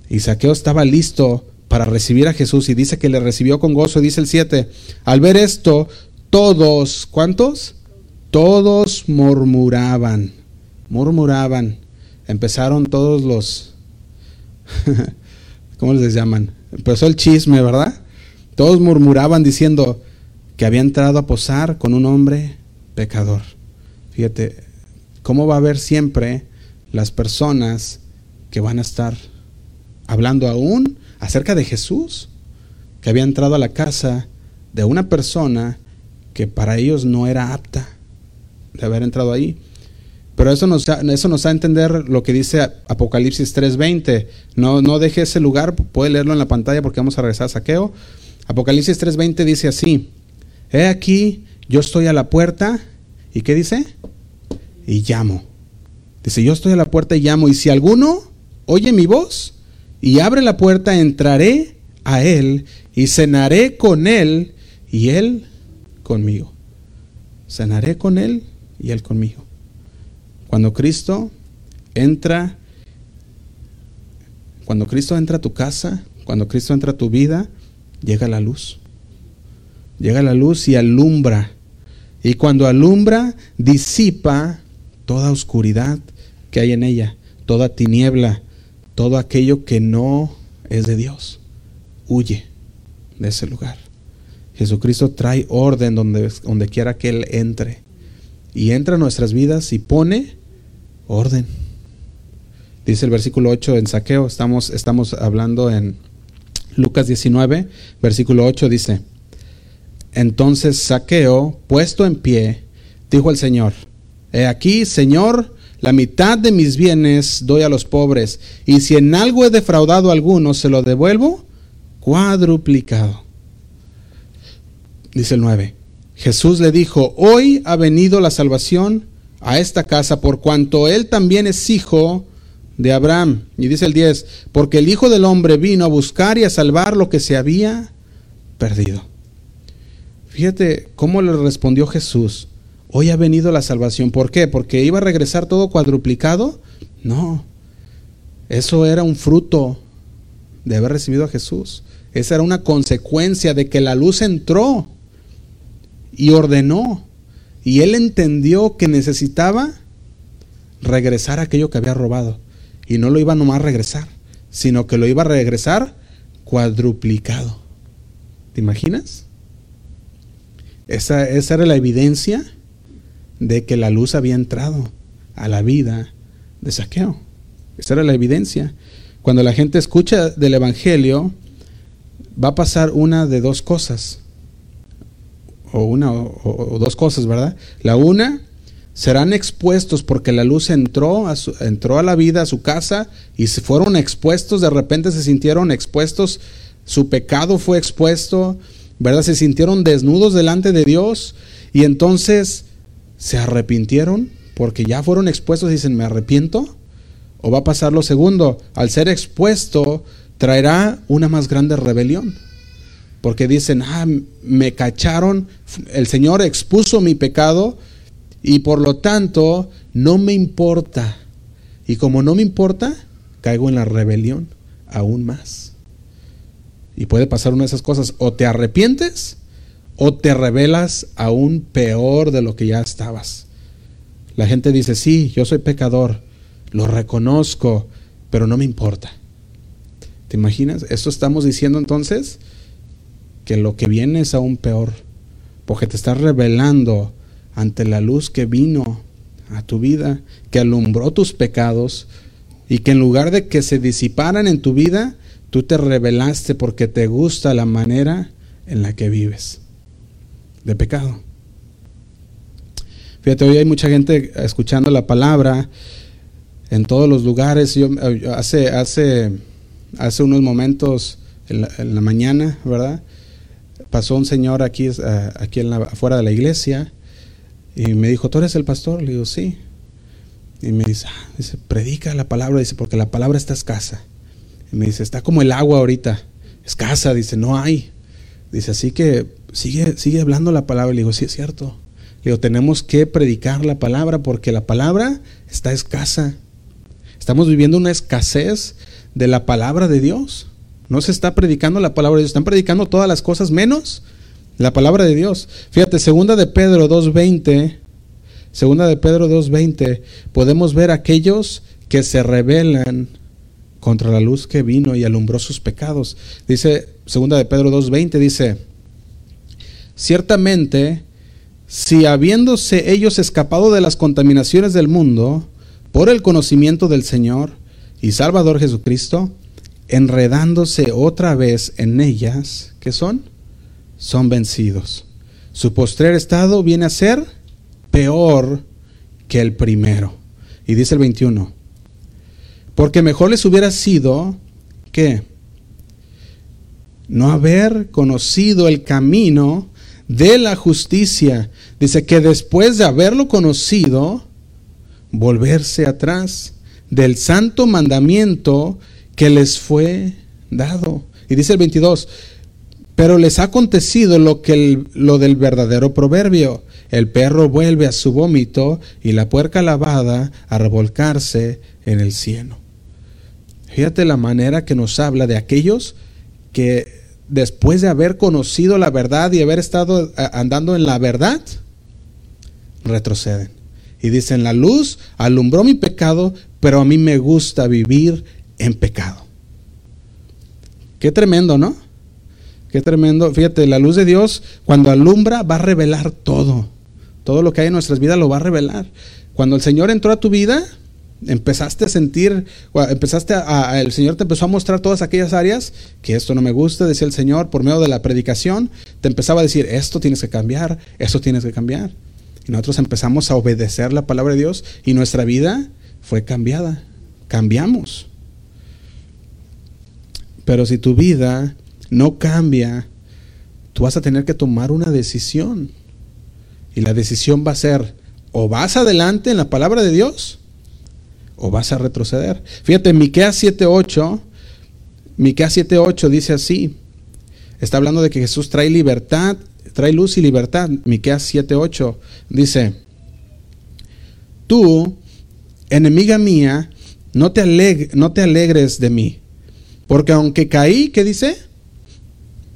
Y Saqueo estaba listo para recibir a Jesús y dice que le recibió con gozo, dice el 7. Al ver esto, todos, ¿cuántos? Todos murmuraban, murmuraban. Empezaron todos los, ¿cómo les llaman? Empezó el chisme, ¿verdad? Todos murmuraban diciendo que había entrado a posar con un hombre pecador. Fíjate, ¿cómo va a haber siempre las personas que van a estar hablando aún acerca de Jesús? Que había entrado a la casa de una persona que para ellos no era apta de haber entrado ahí. Pero eso nos, da, eso nos da a entender lo que dice Apocalipsis 3.20. No, no deje ese lugar, puede leerlo en la pantalla porque vamos a regresar a saqueo. Apocalipsis 3.20 dice así, he aquí, yo estoy a la puerta, ¿y qué dice? Y llamo. Dice, yo estoy a la puerta y llamo, y si alguno oye mi voz y abre la puerta, entraré a él y cenaré con él y él conmigo. Cenaré con él y él conmigo. Cuando Cristo entra, cuando Cristo entra a tu casa, cuando Cristo entra a tu vida, llega la luz. Llega la luz y alumbra. Y cuando alumbra, disipa toda oscuridad que hay en ella, toda tiniebla, todo aquello que no es de Dios. Huye de ese lugar. Jesucristo trae orden donde, donde quiera que Él entre. Y entra a nuestras vidas y pone orden. Dice el versículo 8 en saqueo, estamos, estamos hablando en Lucas 19, versículo 8 dice, entonces saqueo, puesto en pie, dijo el Señor, he aquí, Señor, la mitad de mis bienes doy a los pobres, y si en algo he defraudado a alguno, se lo devuelvo cuadruplicado. Dice el 9. Jesús le dijo, hoy ha venido la salvación a esta casa por cuanto él también es hijo de Abraham. Y dice el 10, porque el Hijo del Hombre vino a buscar y a salvar lo que se había perdido. Fíjate cómo le respondió Jesús, hoy ha venido la salvación. ¿Por qué? ¿Porque iba a regresar todo cuadruplicado? No, eso era un fruto de haber recibido a Jesús. Esa era una consecuencia de que la luz entró y ordenó. Y él entendió que necesitaba regresar aquello que había robado. Y no lo iba nomás a regresar, sino que lo iba a regresar cuadruplicado. ¿Te imaginas? Esa, esa era la evidencia de que la luz había entrado a la vida de saqueo. Esa era la evidencia. Cuando la gente escucha del Evangelio, va a pasar una de dos cosas o una o, dos cosas, ¿verdad? La una, serán expuestos porque la luz entró a, entró a la vida, a su casa, y se fueron expuestos, de repente se sintieron expuestos, su pecado fue expuesto, ¿verdad? Se sintieron desnudos delante de Dios y entonces se arrepintieron porque ya fueron expuestos y dicen, me arrepiento. O va a pasar lo segundo, al ser expuesto traerá una más grande rebelión porque dicen, ah, me cacharon, el Señor expuso mi pecado y por lo tanto no me importa. Y como no me importa, caigo en la rebelión aún más. Y puede pasar una de esas cosas, o te arrepientes o te rebelas aún peor de lo que ya estabas. La gente dice, sí, yo soy pecador, lo reconozco, pero no me importa. ¿Te imaginas? Esto estamos diciendo entonces que lo que viene es aún peor, porque te estás revelando ante la luz que vino a tu vida, que alumbró tus pecados y que en lugar de que se disiparan en tu vida, tú te revelaste porque te gusta la manera en la que vives de pecado. Fíjate, hoy hay mucha gente escuchando la palabra en todos los lugares. Yo hace, hace, hace unos momentos en la, mañana, ¿verdad? pasó un señor aquí, eh, aquí afuera de la iglesia y me dijo, ¿tú eres el pastor? Le digo, sí. Y me dice, ah", dice, predica la palabra, dice, porque la palabra está escasa. Y me dice, está como el agua ahorita, escasa, dice, no hay. Dice, así que sigue, sigue hablando la palabra. Le digo, sí es cierto. Le digo, tenemos que predicar la palabra porque la palabra está escasa. Estamos viviendo una escasez de la palabra de Dios. No se está predicando la palabra de Dios, están predicando todas las cosas menos La palabra de Dios. Fíjate, segunda de Pedro 2.20, segunda de Pedro 2.20, podemos ver aquellos que se rebelan contra la luz que vino y alumbró sus pecados. Dice, segunda de Pedro 2.20, dice, ciertamente, si habiéndose ellos escapado de las contaminaciones del mundo, por el conocimiento del Señor y Salvador Jesucristo, enredándose otra vez en ellas, ¿qué son? Son vencidos. Su postrer estado viene a ser peor que el primero. Y dice el 21, porque mejor les hubiera sido que no haber conocido el camino de la justicia. Dice que después de haberlo conocido, volverse atrás del santo mandamiento que les fue dado. Y dice el 22, pero les ha acontecido lo, que lo del verdadero proverbio. El perro vuelve a su vómito y la puerca lavada a revolcarse en el cielo. Fíjate la manera que nos habla de aquellos que después de haber conocido la verdad y haber estado andando en la verdad, retroceden. Y dicen, la luz alumbró mi pecado, pero a mí me gusta vivir en pecado. Qué tremendo, ¿no? Qué tremendo. Fíjate, la luz de Dios cuando alumbra va a revelar todo. Todo lo que hay en nuestras vidas lo va a revelar. Cuando el Señor entró a tu vida, empezaste a sentir, empezaste a, el Señor te empezó a mostrar todas aquellas áreas que esto no me gusta, decía el Señor, por medio de la predicación, te empezaba a decir, esto tienes que cambiar, esto tienes que cambiar. Y nosotros empezamos a obedecer la palabra de Dios y nuestra vida fue cambiada, cambiamos. Pero si tu vida no cambia, tú vas a tener que tomar una decisión. Y la decisión va a ser, o vas adelante en la palabra de Dios, o vas a retroceder. Fíjate, Miqueas 7:8, Miqueas 7:8 dice así. Está hablando de que Jesús trae libertad, trae luz y libertad. Miqueas 7:8 dice: Tú, enemiga mía, no te, no te alegres de mí, porque aunque caí, ¿qué dice?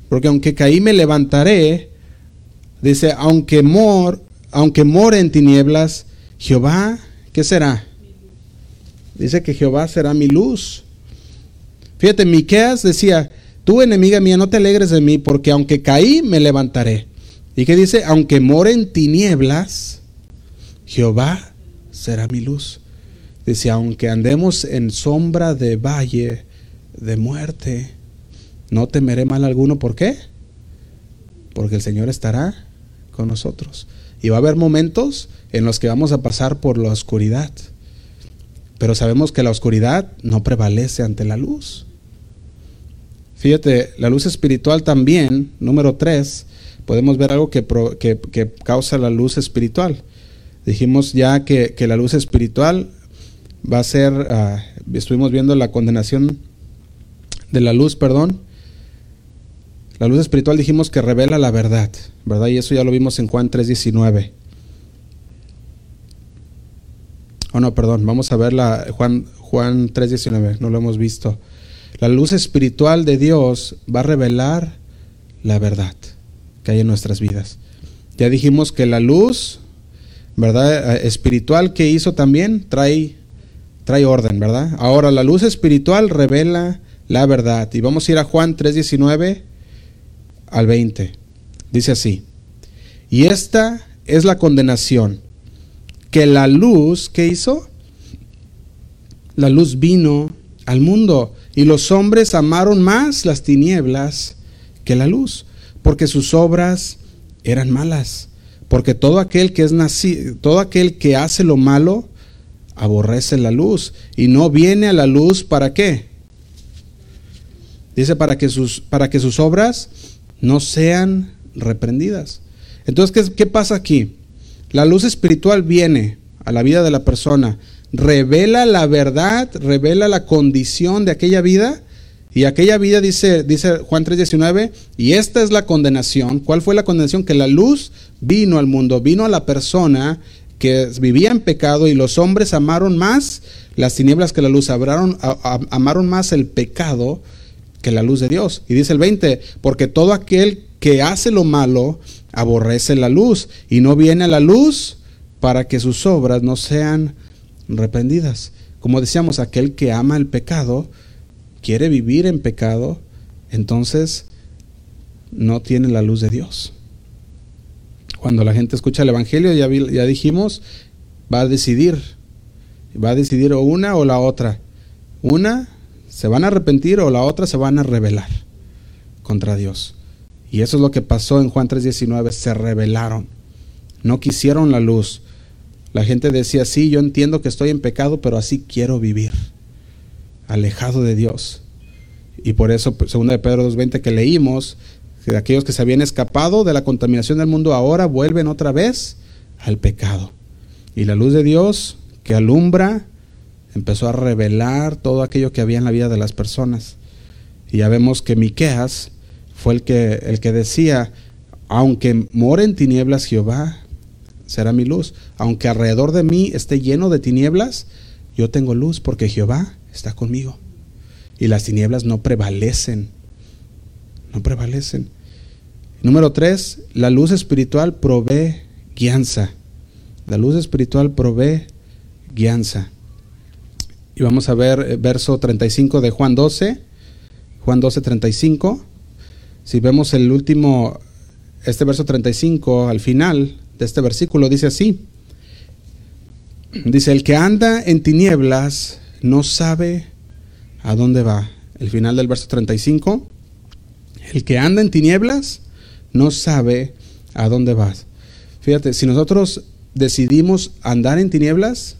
Porque aunque caí me levantaré. Dice, aunque mor, aunque more en tinieblas, Jehová, ¿qué será? Dice que Jehová será mi luz. Fíjate, Miqueas decía, tú enemiga mía, no te alegres de mí, porque aunque caí, me levantaré. ¿Y qué dice? Aunque more en tinieblas, Jehová será mi luz. Dice, aunque andemos en sombra de valle de muerte, no temeré mal alguno. ¿Por qué? Porque el Señor estará con nosotros. Y va a haber momentos en los que vamos a pasar por la oscuridad. Pero sabemos que la oscuridad no prevalece ante la luz. Fíjate, la luz espiritual también, número tres, podemos ver algo que, que, causa la luz espiritual. Dijimos ya que, la luz espiritual va a ser, ah, estuvimos viendo la condenación de la luz, perdón. La luz espiritual dijimos que revela la verdad, ¿verdad? Y eso ya lo vimos en Juan 3.19. Oh, no, perdón, vamos a ver la, Juan, Juan 3.19, no lo hemos visto. La luz espiritual de Dios va a revelar la verdad que hay en nuestras vidas. Ya dijimos que la luz, ¿verdad? Eh, espiritual que hizo también trae, trae orden, ¿verdad? Ahora la luz espiritual revela la verdad. Y vamos a ir a Juan 3.19 al 20. Dice así. Y esta es la condenación que la luz, ¿qué hizo? La luz vino al mundo y los hombres amaron más las tinieblas que la luz, porque sus obras eran malas. Porque todo aquel que es nacido, todo aquel que hace lo malo, aborrece la luz y no viene a la luz para qué? Dice para que sus, para que sus obras no sean reprendidas. Entonces, ¿qué, qué pasa aquí? La luz espiritual viene a la vida de la persona, revela la verdad, revela la condición de aquella vida. Y aquella vida dice, dice Juan 3:19, y esta es la condenación. ¿Cuál fue la condenación? Que la luz vino al mundo, vino a la persona que vivía en pecado y los hombres amaron más las tinieblas que la luz, amaron, amaron más el pecado que la luz de Dios. Y dice el 20, porque todo aquel que hace lo malo aborrece la luz y no viene a la luz para que sus obras no sean reprendidas. Como decíamos, aquel que ama el pecado, quiere vivir en pecado, entonces no tiene la luz de Dios. Cuando la gente escucha el Evangelio, ya, ya dijimos, va a decidir, va a decidir o una o la otra. Una se van a arrepentir o la otra se van a rebelar contra Dios. Y eso es lo que pasó en Juan 3:19, se rebelaron, no quisieron la luz. La gente decía, sí, yo entiendo que estoy en pecado, pero así quiero vivir, alejado de Dios. Y por eso, pues, segunda de Pedro 2.20 que leímos, que aquellos que se habían escapado de la contaminación del mundo ahora vuelven otra vez al pecado. Y la luz de Dios que alumbra empezó a revelar todo aquello que había en la vida de las personas. Y ya vemos que Miqueas fue el que, el que decía, aunque more en tinieblas Jehová, será mi luz. Aunque alrededor de mí esté lleno de tinieblas, yo tengo luz porque Jehová está conmigo. Y las tinieblas no prevalecen. No prevalecen. Número tres, la luz espiritual provee guianza. La luz espiritual provee guianza. Y vamos a ver eh, verso 35 de Juan 12. Juan 12, 35. Si vemos el último, este verso 35, al final de este versículo, dice así. Dice, el que anda en tinieblas no sabe a dónde va. El final del verso 35. El que anda en tinieblas no sabe a dónde va. Fíjate, si nosotros decidimos andar en tinieblas,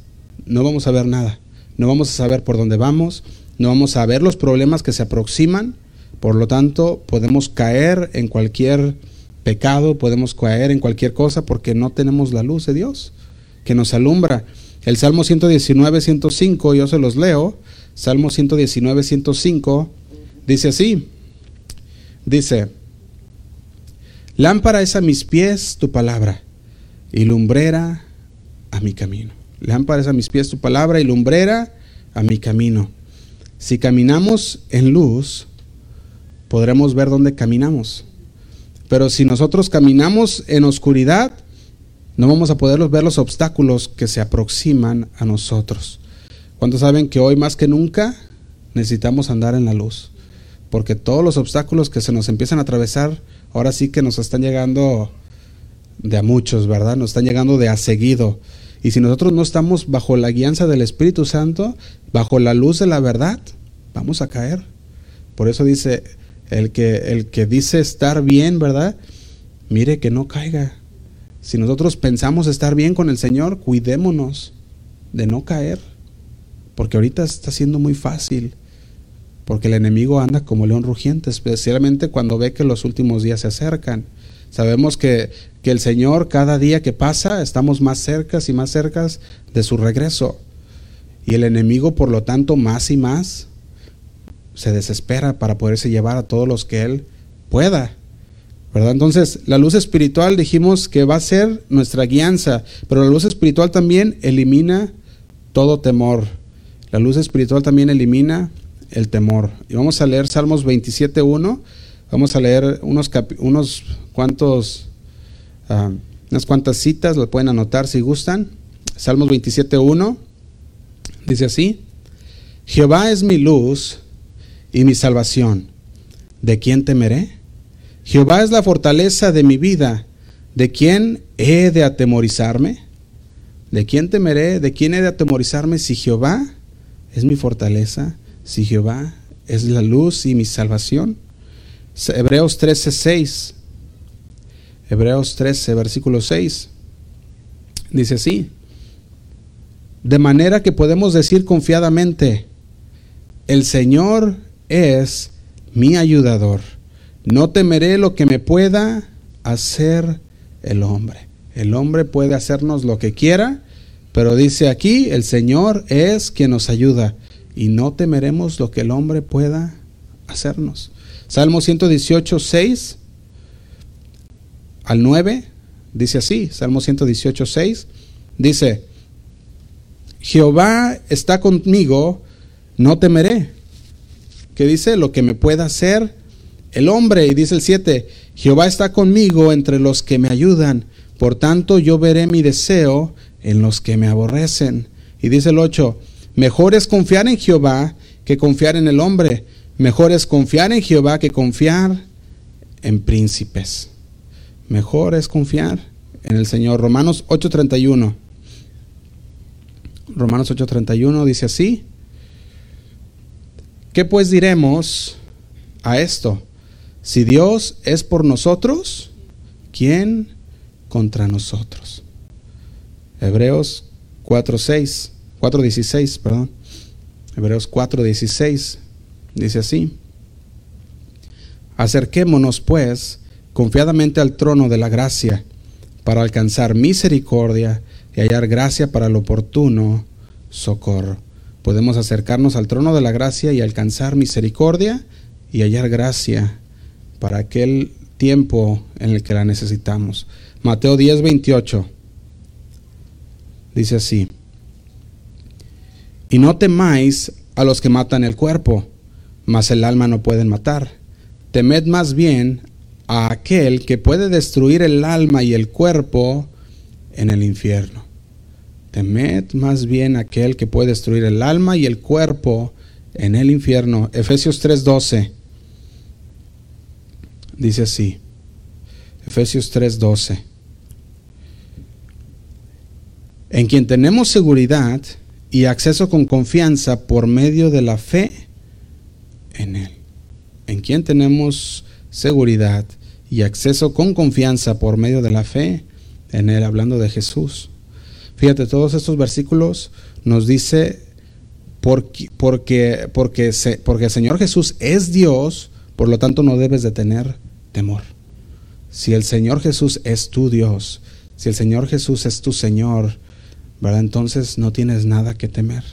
no vamos a ver nada no vamos a saber por dónde vamos, no vamos a ver los problemas que se aproximan, por lo tanto podemos caer en cualquier pecado, podemos caer en cualquier cosa porque no tenemos la luz de Dios que nos alumbra. El Salmo 119, 105, yo se los leo, Salmo 119, 105, dice así, dice, lámpara es a mis pies tu palabra y lumbrera a mi camino. Lámparas a mis pies tu palabra y lumbrera a mi camino. Si caminamos en luz, podremos ver dónde caminamos. Pero si nosotros caminamos en oscuridad, no vamos a poder ver los obstáculos que se aproximan a nosotros. ¿Cuántos saben que hoy más que nunca necesitamos andar en la luz? Porque todos los obstáculos que se nos empiezan a atravesar, ahora sí que nos están llegando de a muchos, ¿verdad? Nos están llegando de a seguido. Y si nosotros no estamos bajo la guianza del Espíritu Santo, bajo la luz de la verdad, vamos a caer. Por eso dice, el que, el que dice estar bien, ¿verdad? Mire que no caiga. Si nosotros pensamos estar bien con el Señor, cuidémonos de no caer. Porque ahorita está siendo muy fácil. Porque el enemigo anda como león rugiente, especialmente cuando ve que los últimos días se acercan. Sabemos que que el Señor cada día que pasa estamos más cercas y más cercas de su regreso. Y el enemigo, por lo tanto, más y más se desespera para poderse llevar a todos los que él pueda. ¿Verdad? Entonces, la luz espiritual dijimos que va a ser nuestra guianza, pero la luz espiritual también elimina todo temor. La luz espiritual también elimina el temor. Y vamos a leer Salmos 27.1. Vamos a leer unos, unos cuantos Ah, unas cuantas citas, lo pueden anotar si gustan. Salmos 27.1 dice así, Jehová es mi luz y mi salvación. ¿De quién temeré? Jehová es la fortaleza de mi vida. ¿De quién he de atemorizarme? ¿De quién temeré? ¿De quién he de atemorizarme si Jehová es mi fortaleza? Si Jehová es la luz y mi salvación. Hebreos 13:6 Hebreos 13, versículo 6. Dice así. De manera que podemos decir confiadamente, el Señor es mi ayudador. No temeré lo que me pueda hacer el hombre. El hombre puede hacernos lo que quiera, pero dice aquí, el Señor es quien nos ayuda y no temeremos lo que el hombre pueda hacernos. Salmo 118, 6 al 9, dice así, Salmo 118, 6, dice, Jehová está conmigo, no temeré. ¿Qué dice? Lo que me pueda hacer el hombre. Y dice el 7, Jehová está conmigo entre los que me ayudan, por tanto yo veré mi deseo en los que me aborrecen. Y dice el 8, mejor es confiar en Jehová que confiar en el hombre, mejor es confiar en Jehová que confiar en príncipes. Mejor es confiar en el Señor. Romanos 8:31. Romanos 8:31 dice así. ¿Qué pues diremos a esto? Si Dios es por nosotros, ¿quién contra nosotros? Hebreos 4:6, 4:16, perdón. Hebreos 4:16 dice así. Acerquémonos pues confiadamente al trono de la gracia para alcanzar misericordia y hallar gracia para el oportuno socorro. Podemos acercarnos al trono de la gracia y alcanzar misericordia y hallar gracia para aquel tiempo en el que la necesitamos. Mateo 10, 28 dice así, y no temáis a los que matan el cuerpo, mas el alma no pueden matar. Temed más bien a aquel que puede destruir el alma y el cuerpo en el infierno. Temed más bien aquel que puede destruir el alma y el cuerpo en el infierno. Efesios 3:12 dice así. Efesios 3:12. En quien tenemos seguridad y acceso con confianza por medio de la fe en Él. En quien tenemos seguridad y acceso con confianza por medio de la fe en Él, hablando de Jesús. Fíjate, todos estos versículos nos dice porque, porque, porque, porque el Señor Jesús es Dios, por lo tanto no debes de tener temor. Si el Señor Jesús es tu Dios, si el Señor Jesús es tu Señor, ¿verdad? Entonces no tienes nada que temer.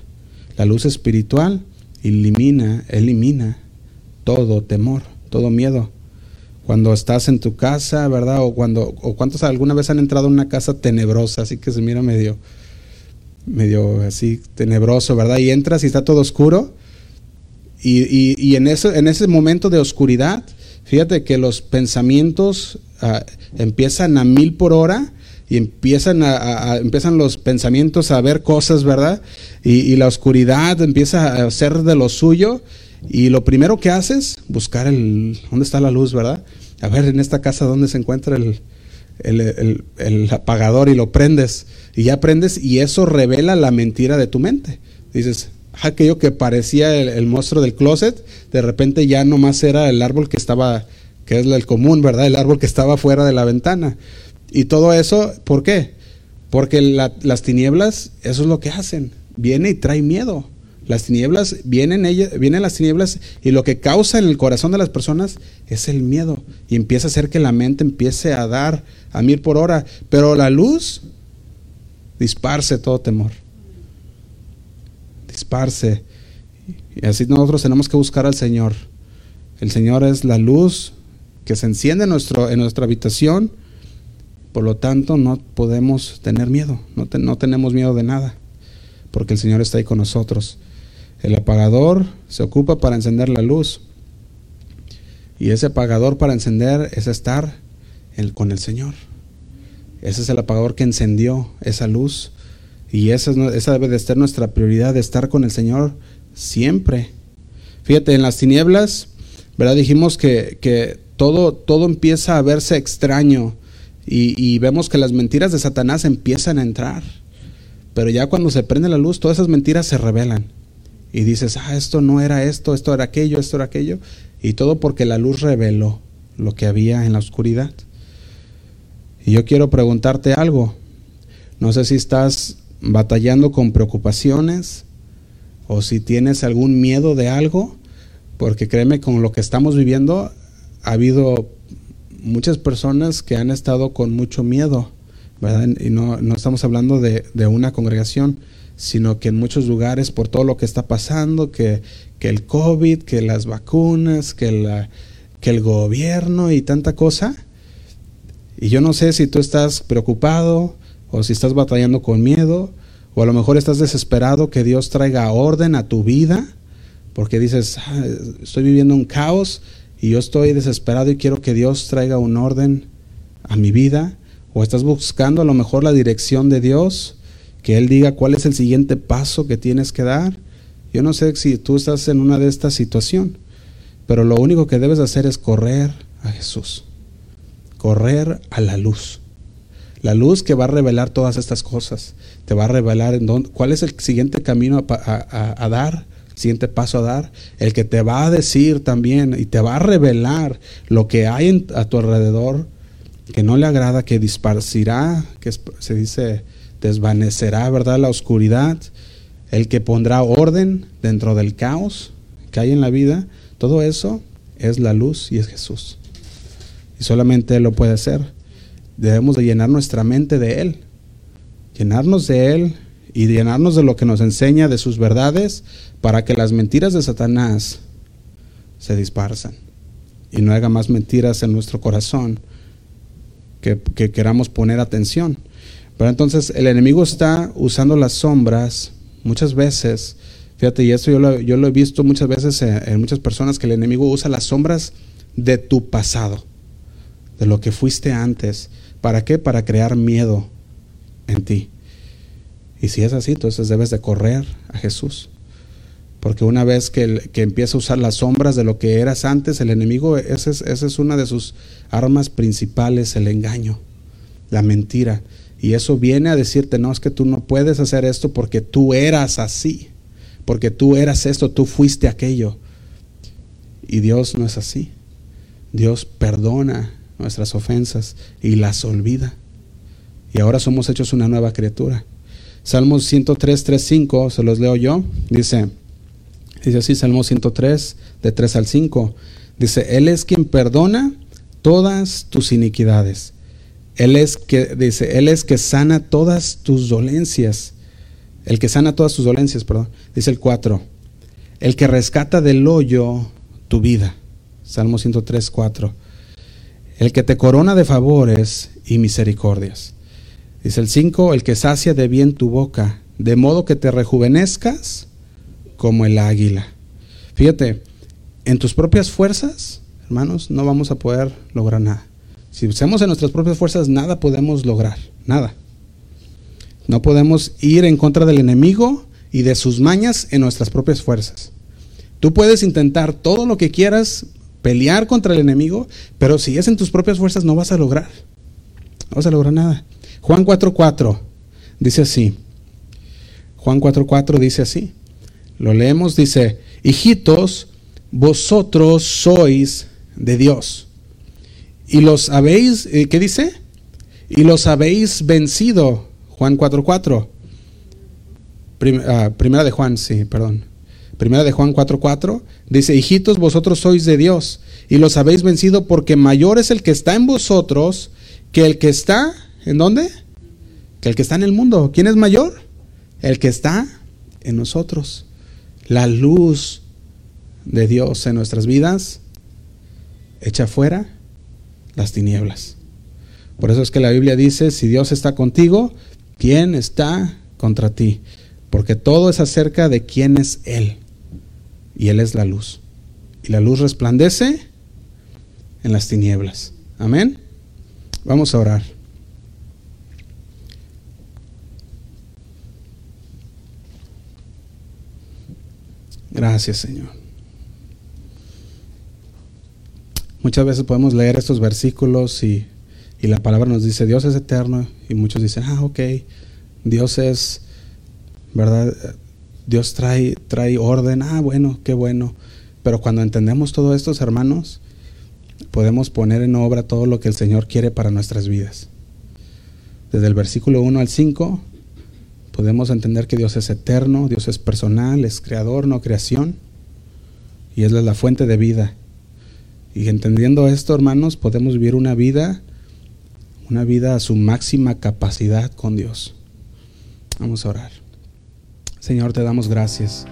La luz espiritual elimina, elimina todo temor, todo miedo cuando estás en tu casa, ¿verdad? O cuando, cuántos alguna vez han entrado en una casa tenebrosa, así que se mira medio, medio así tenebroso, ¿verdad? Y entras y está todo oscuro. Y, en, ese, en ese momento de oscuridad, fíjate que los pensamientos ah, empiezan a mil por hora y empiezan, a, empiezan los pensamientos a ver cosas, ¿verdad? Y, y, la oscuridad empieza a ser de lo suyo. Y lo primero que haces, buscar el, dónde está la luz, ¿verdad? A ver, en esta casa, ¿dónde se encuentra el, el, apagador? Y lo prendes. Y ya prendes y eso revela la mentira de tu mente. Dices, aquello que parecía el, monstruo del closet, de repente ya nomás era el árbol que estaba, que es el común, ¿verdad? El árbol que estaba fuera de la ventana. Y todo eso, ¿por qué? Porque las tinieblas, eso es lo que hacen. Viene y trae miedo. Las tinieblas, vienen, ellas, vienen las tinieblas y lo que causa en el corazón de las personas es el miedo. Y empieza a hacer que la mente empiece a dar a mil por hora. Pero la luz disparce todo temor. Disparce. Y así nosotros tenemos que buscar al Señor. El Señor es la luz que se enciende en, nuestro, en nuestra habitación. Por lo tanto, no podemos tener miedo. No, no tenemos miedo de nada. Porque el Señor está ahí con nosotros. El apagador se ocupa para encender la luz. Y ese apagador para encender es estar con el Señor. Ese es el apagador que encendió esa luz. Y esa, esa debe de ser nuestra prioridad, de estar con el Señor siempre. Fíjate, en las tinieblas, ¿verdad? Dijimos que, todo, todo empieza a verse extraño y, y, vemos que las mentiras de Satanás empiezan a entrar. Pero ya cuando se prende la luz, todas esas mentiras se revelan y dices, ah, esto no era esto, esto era aquello, esto era aquello, y todo porque la luz reveló lo que había en la oscuridad. Y yo quiero preguntarte algo, no sé si estás batallando con preocupaciones o si tienes algún miedo de algo, porque créeme, con lo que estamos viviendo ha habido muchas personas que han estado con mucho miedo. Y no, no estamos hablando de, de una congregación, sino que en muchos lugares por todo lo que está pasando, que, que el COVID, que las vacunas, que, la, que el gobierno y tanta cosa. Y yo no sé si tú estás preocupado o si estás batallando con miedo o a lo mejor estás desesperado que Dios traiga orden a tu vida porque dices, ah, estoy viviendo un caos y yo estoy desesperado y quiero que Dios traiga un orden a mi vida, o estás buscando a lo mejor la dirección de Dios, que Él diga cuál es el siguiente paso que tienes que dar. Yo no sé si tú estás en una de estas situaciones, pero lo único que debes hacer es correr a Jesús, correr a la luz. La luz que va a revelar todas estas cosas, te va a revelar en dónde, cuál es el siguiente camino a, dar, el siguiente paso a dar, el que te va a decir también y te va a revelar lo que hay a tu alrededor que no le agrada, que disparcirá, que se dice desvanecerá, ¿verdad? La oscuridad, el que pondrá orden dentro del caos que hay en la vida, todo eso es la luz y es Jesús. Y solamente Él lo puede hacer debemos de llenar nuestra mente de Él, llenarnos de Él y llenarnos de lo que nos enseña, de sus verdades, para que las mentiras de Satanás se disparsan y no haga más mentiras en nuestro corazón que, queramos poner atención. Pero entonces el enemigo está usando las sombras muchas veces. Fíjate, y esto yo lo, yo lo he visto muchas veces en muchas personas que el enemigo usa las sombras de tu pasado, de lo que fuiste antes, ¿Para qué? Para crear miedo en ti. Y si es así, entonces debes de correr a Jesús. Porque una vez que, que empieza a usar las sombras de lo que eras antes, el enemigo, es, es una de sus armas principales, el engaño, la mentira. Y eso viene a decirte, no, es que tú no puedes hacer esto porque tú eras así, porque tú eras esto, tú fuiste aquello. Y Dios no es así. Dios perdona nuestras ofensas y las olvida. Y ahora somos hechos una nueva criatura. Salmos 103, 3, 5, se los leo yo. Dice, dice así, Salmos 103, de 3 al 5. Dice, Él es quien perdona todas tus iniquidades. Él es que, dice, Él es que sana todas tus dolencias. El que sana todas tus dolencias, perdón. Dice el 4. El que rescata del hoyo tu vida. Salmo 103, 4 el que te corona de favores y misericordias. Dice el 5, el que sacia de bien tu boca, de modo que te rejuvenezcas como el águila. Fíjate, en tus propias fuerzas, hermanos, no vamos a poder lograr nada. Si usamos en nuestras propias fuerzas, nada podemos lograr, nada. No podemos ir en contra del enemigo y de sus mañas en nuestras propias fuerzas. Tú puedes intentar todo lo que quieras pelear contra el enemigo, pero si es en tus propias fuerzas no vas a lograr. No vas a lograr nada. Juan 4:4 dice así. Juan 4:4 dice así. Lo leemos, dice, hijitos, vosotros sois de Dios. Y los habéis, eh, ¿qué dice? Y los habéis vencido. Juan 4:4. Ah, primera de Juan, sí, perdón. Primera de Juan 4:4 dice, hijitos, vosotros sois de Dios y los habéis vencido porque mayor es el que está en vosotros que el que está, ¿en dónde? Que el que está en el mundo. ¿Quién es mayor? El que está en nosotros. La luz de Dios en nuestras vidas echa fuera las tinieblas. Por eso es que la Biblia dice, si Dios está contigo, ¿quién está contra ti? Porque todo es acerca de quién es Él y Él es la luz. Y la luz resplandece en las tinieblas. Amén. Vamos a orar. Gracias, Señor. Muchas veces podemos leer estos versículos y, y, la palabra nos dice, Dios es eterno, y muchos dicen, ah, ok, Dios es, ¿verdad? Dios trae, trae orden, ah, bueno, qué bueno. Pero cuando entendemos todo esto, hermanos, podemos poner en obra todo lo que el Señor quiere para nuestras vidas. Desde el versículo 1 al 5, podemos entender que Dios es eterno, Dios es personal, es creador, no creación, y es la fuente de vida. Y entendiendo esto, hermanos, podemos vivir una vida, una vida a su máxima capacidad con Dios. Vamos a orar. Señor, te damos gracias.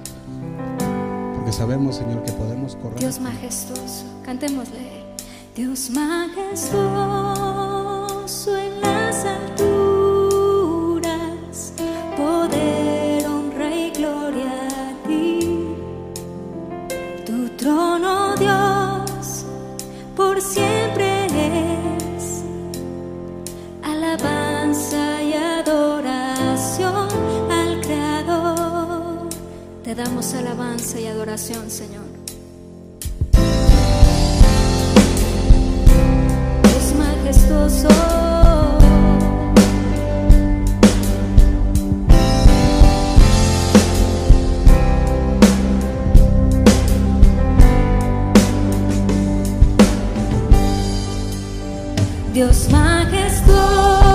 Porque sabemos, Señor, que podemos correr. Dios majestuoso, cantémosle. Dios majestuoso damos alabanza y adoración, Señor. Es majestuoso. Dios majestuoso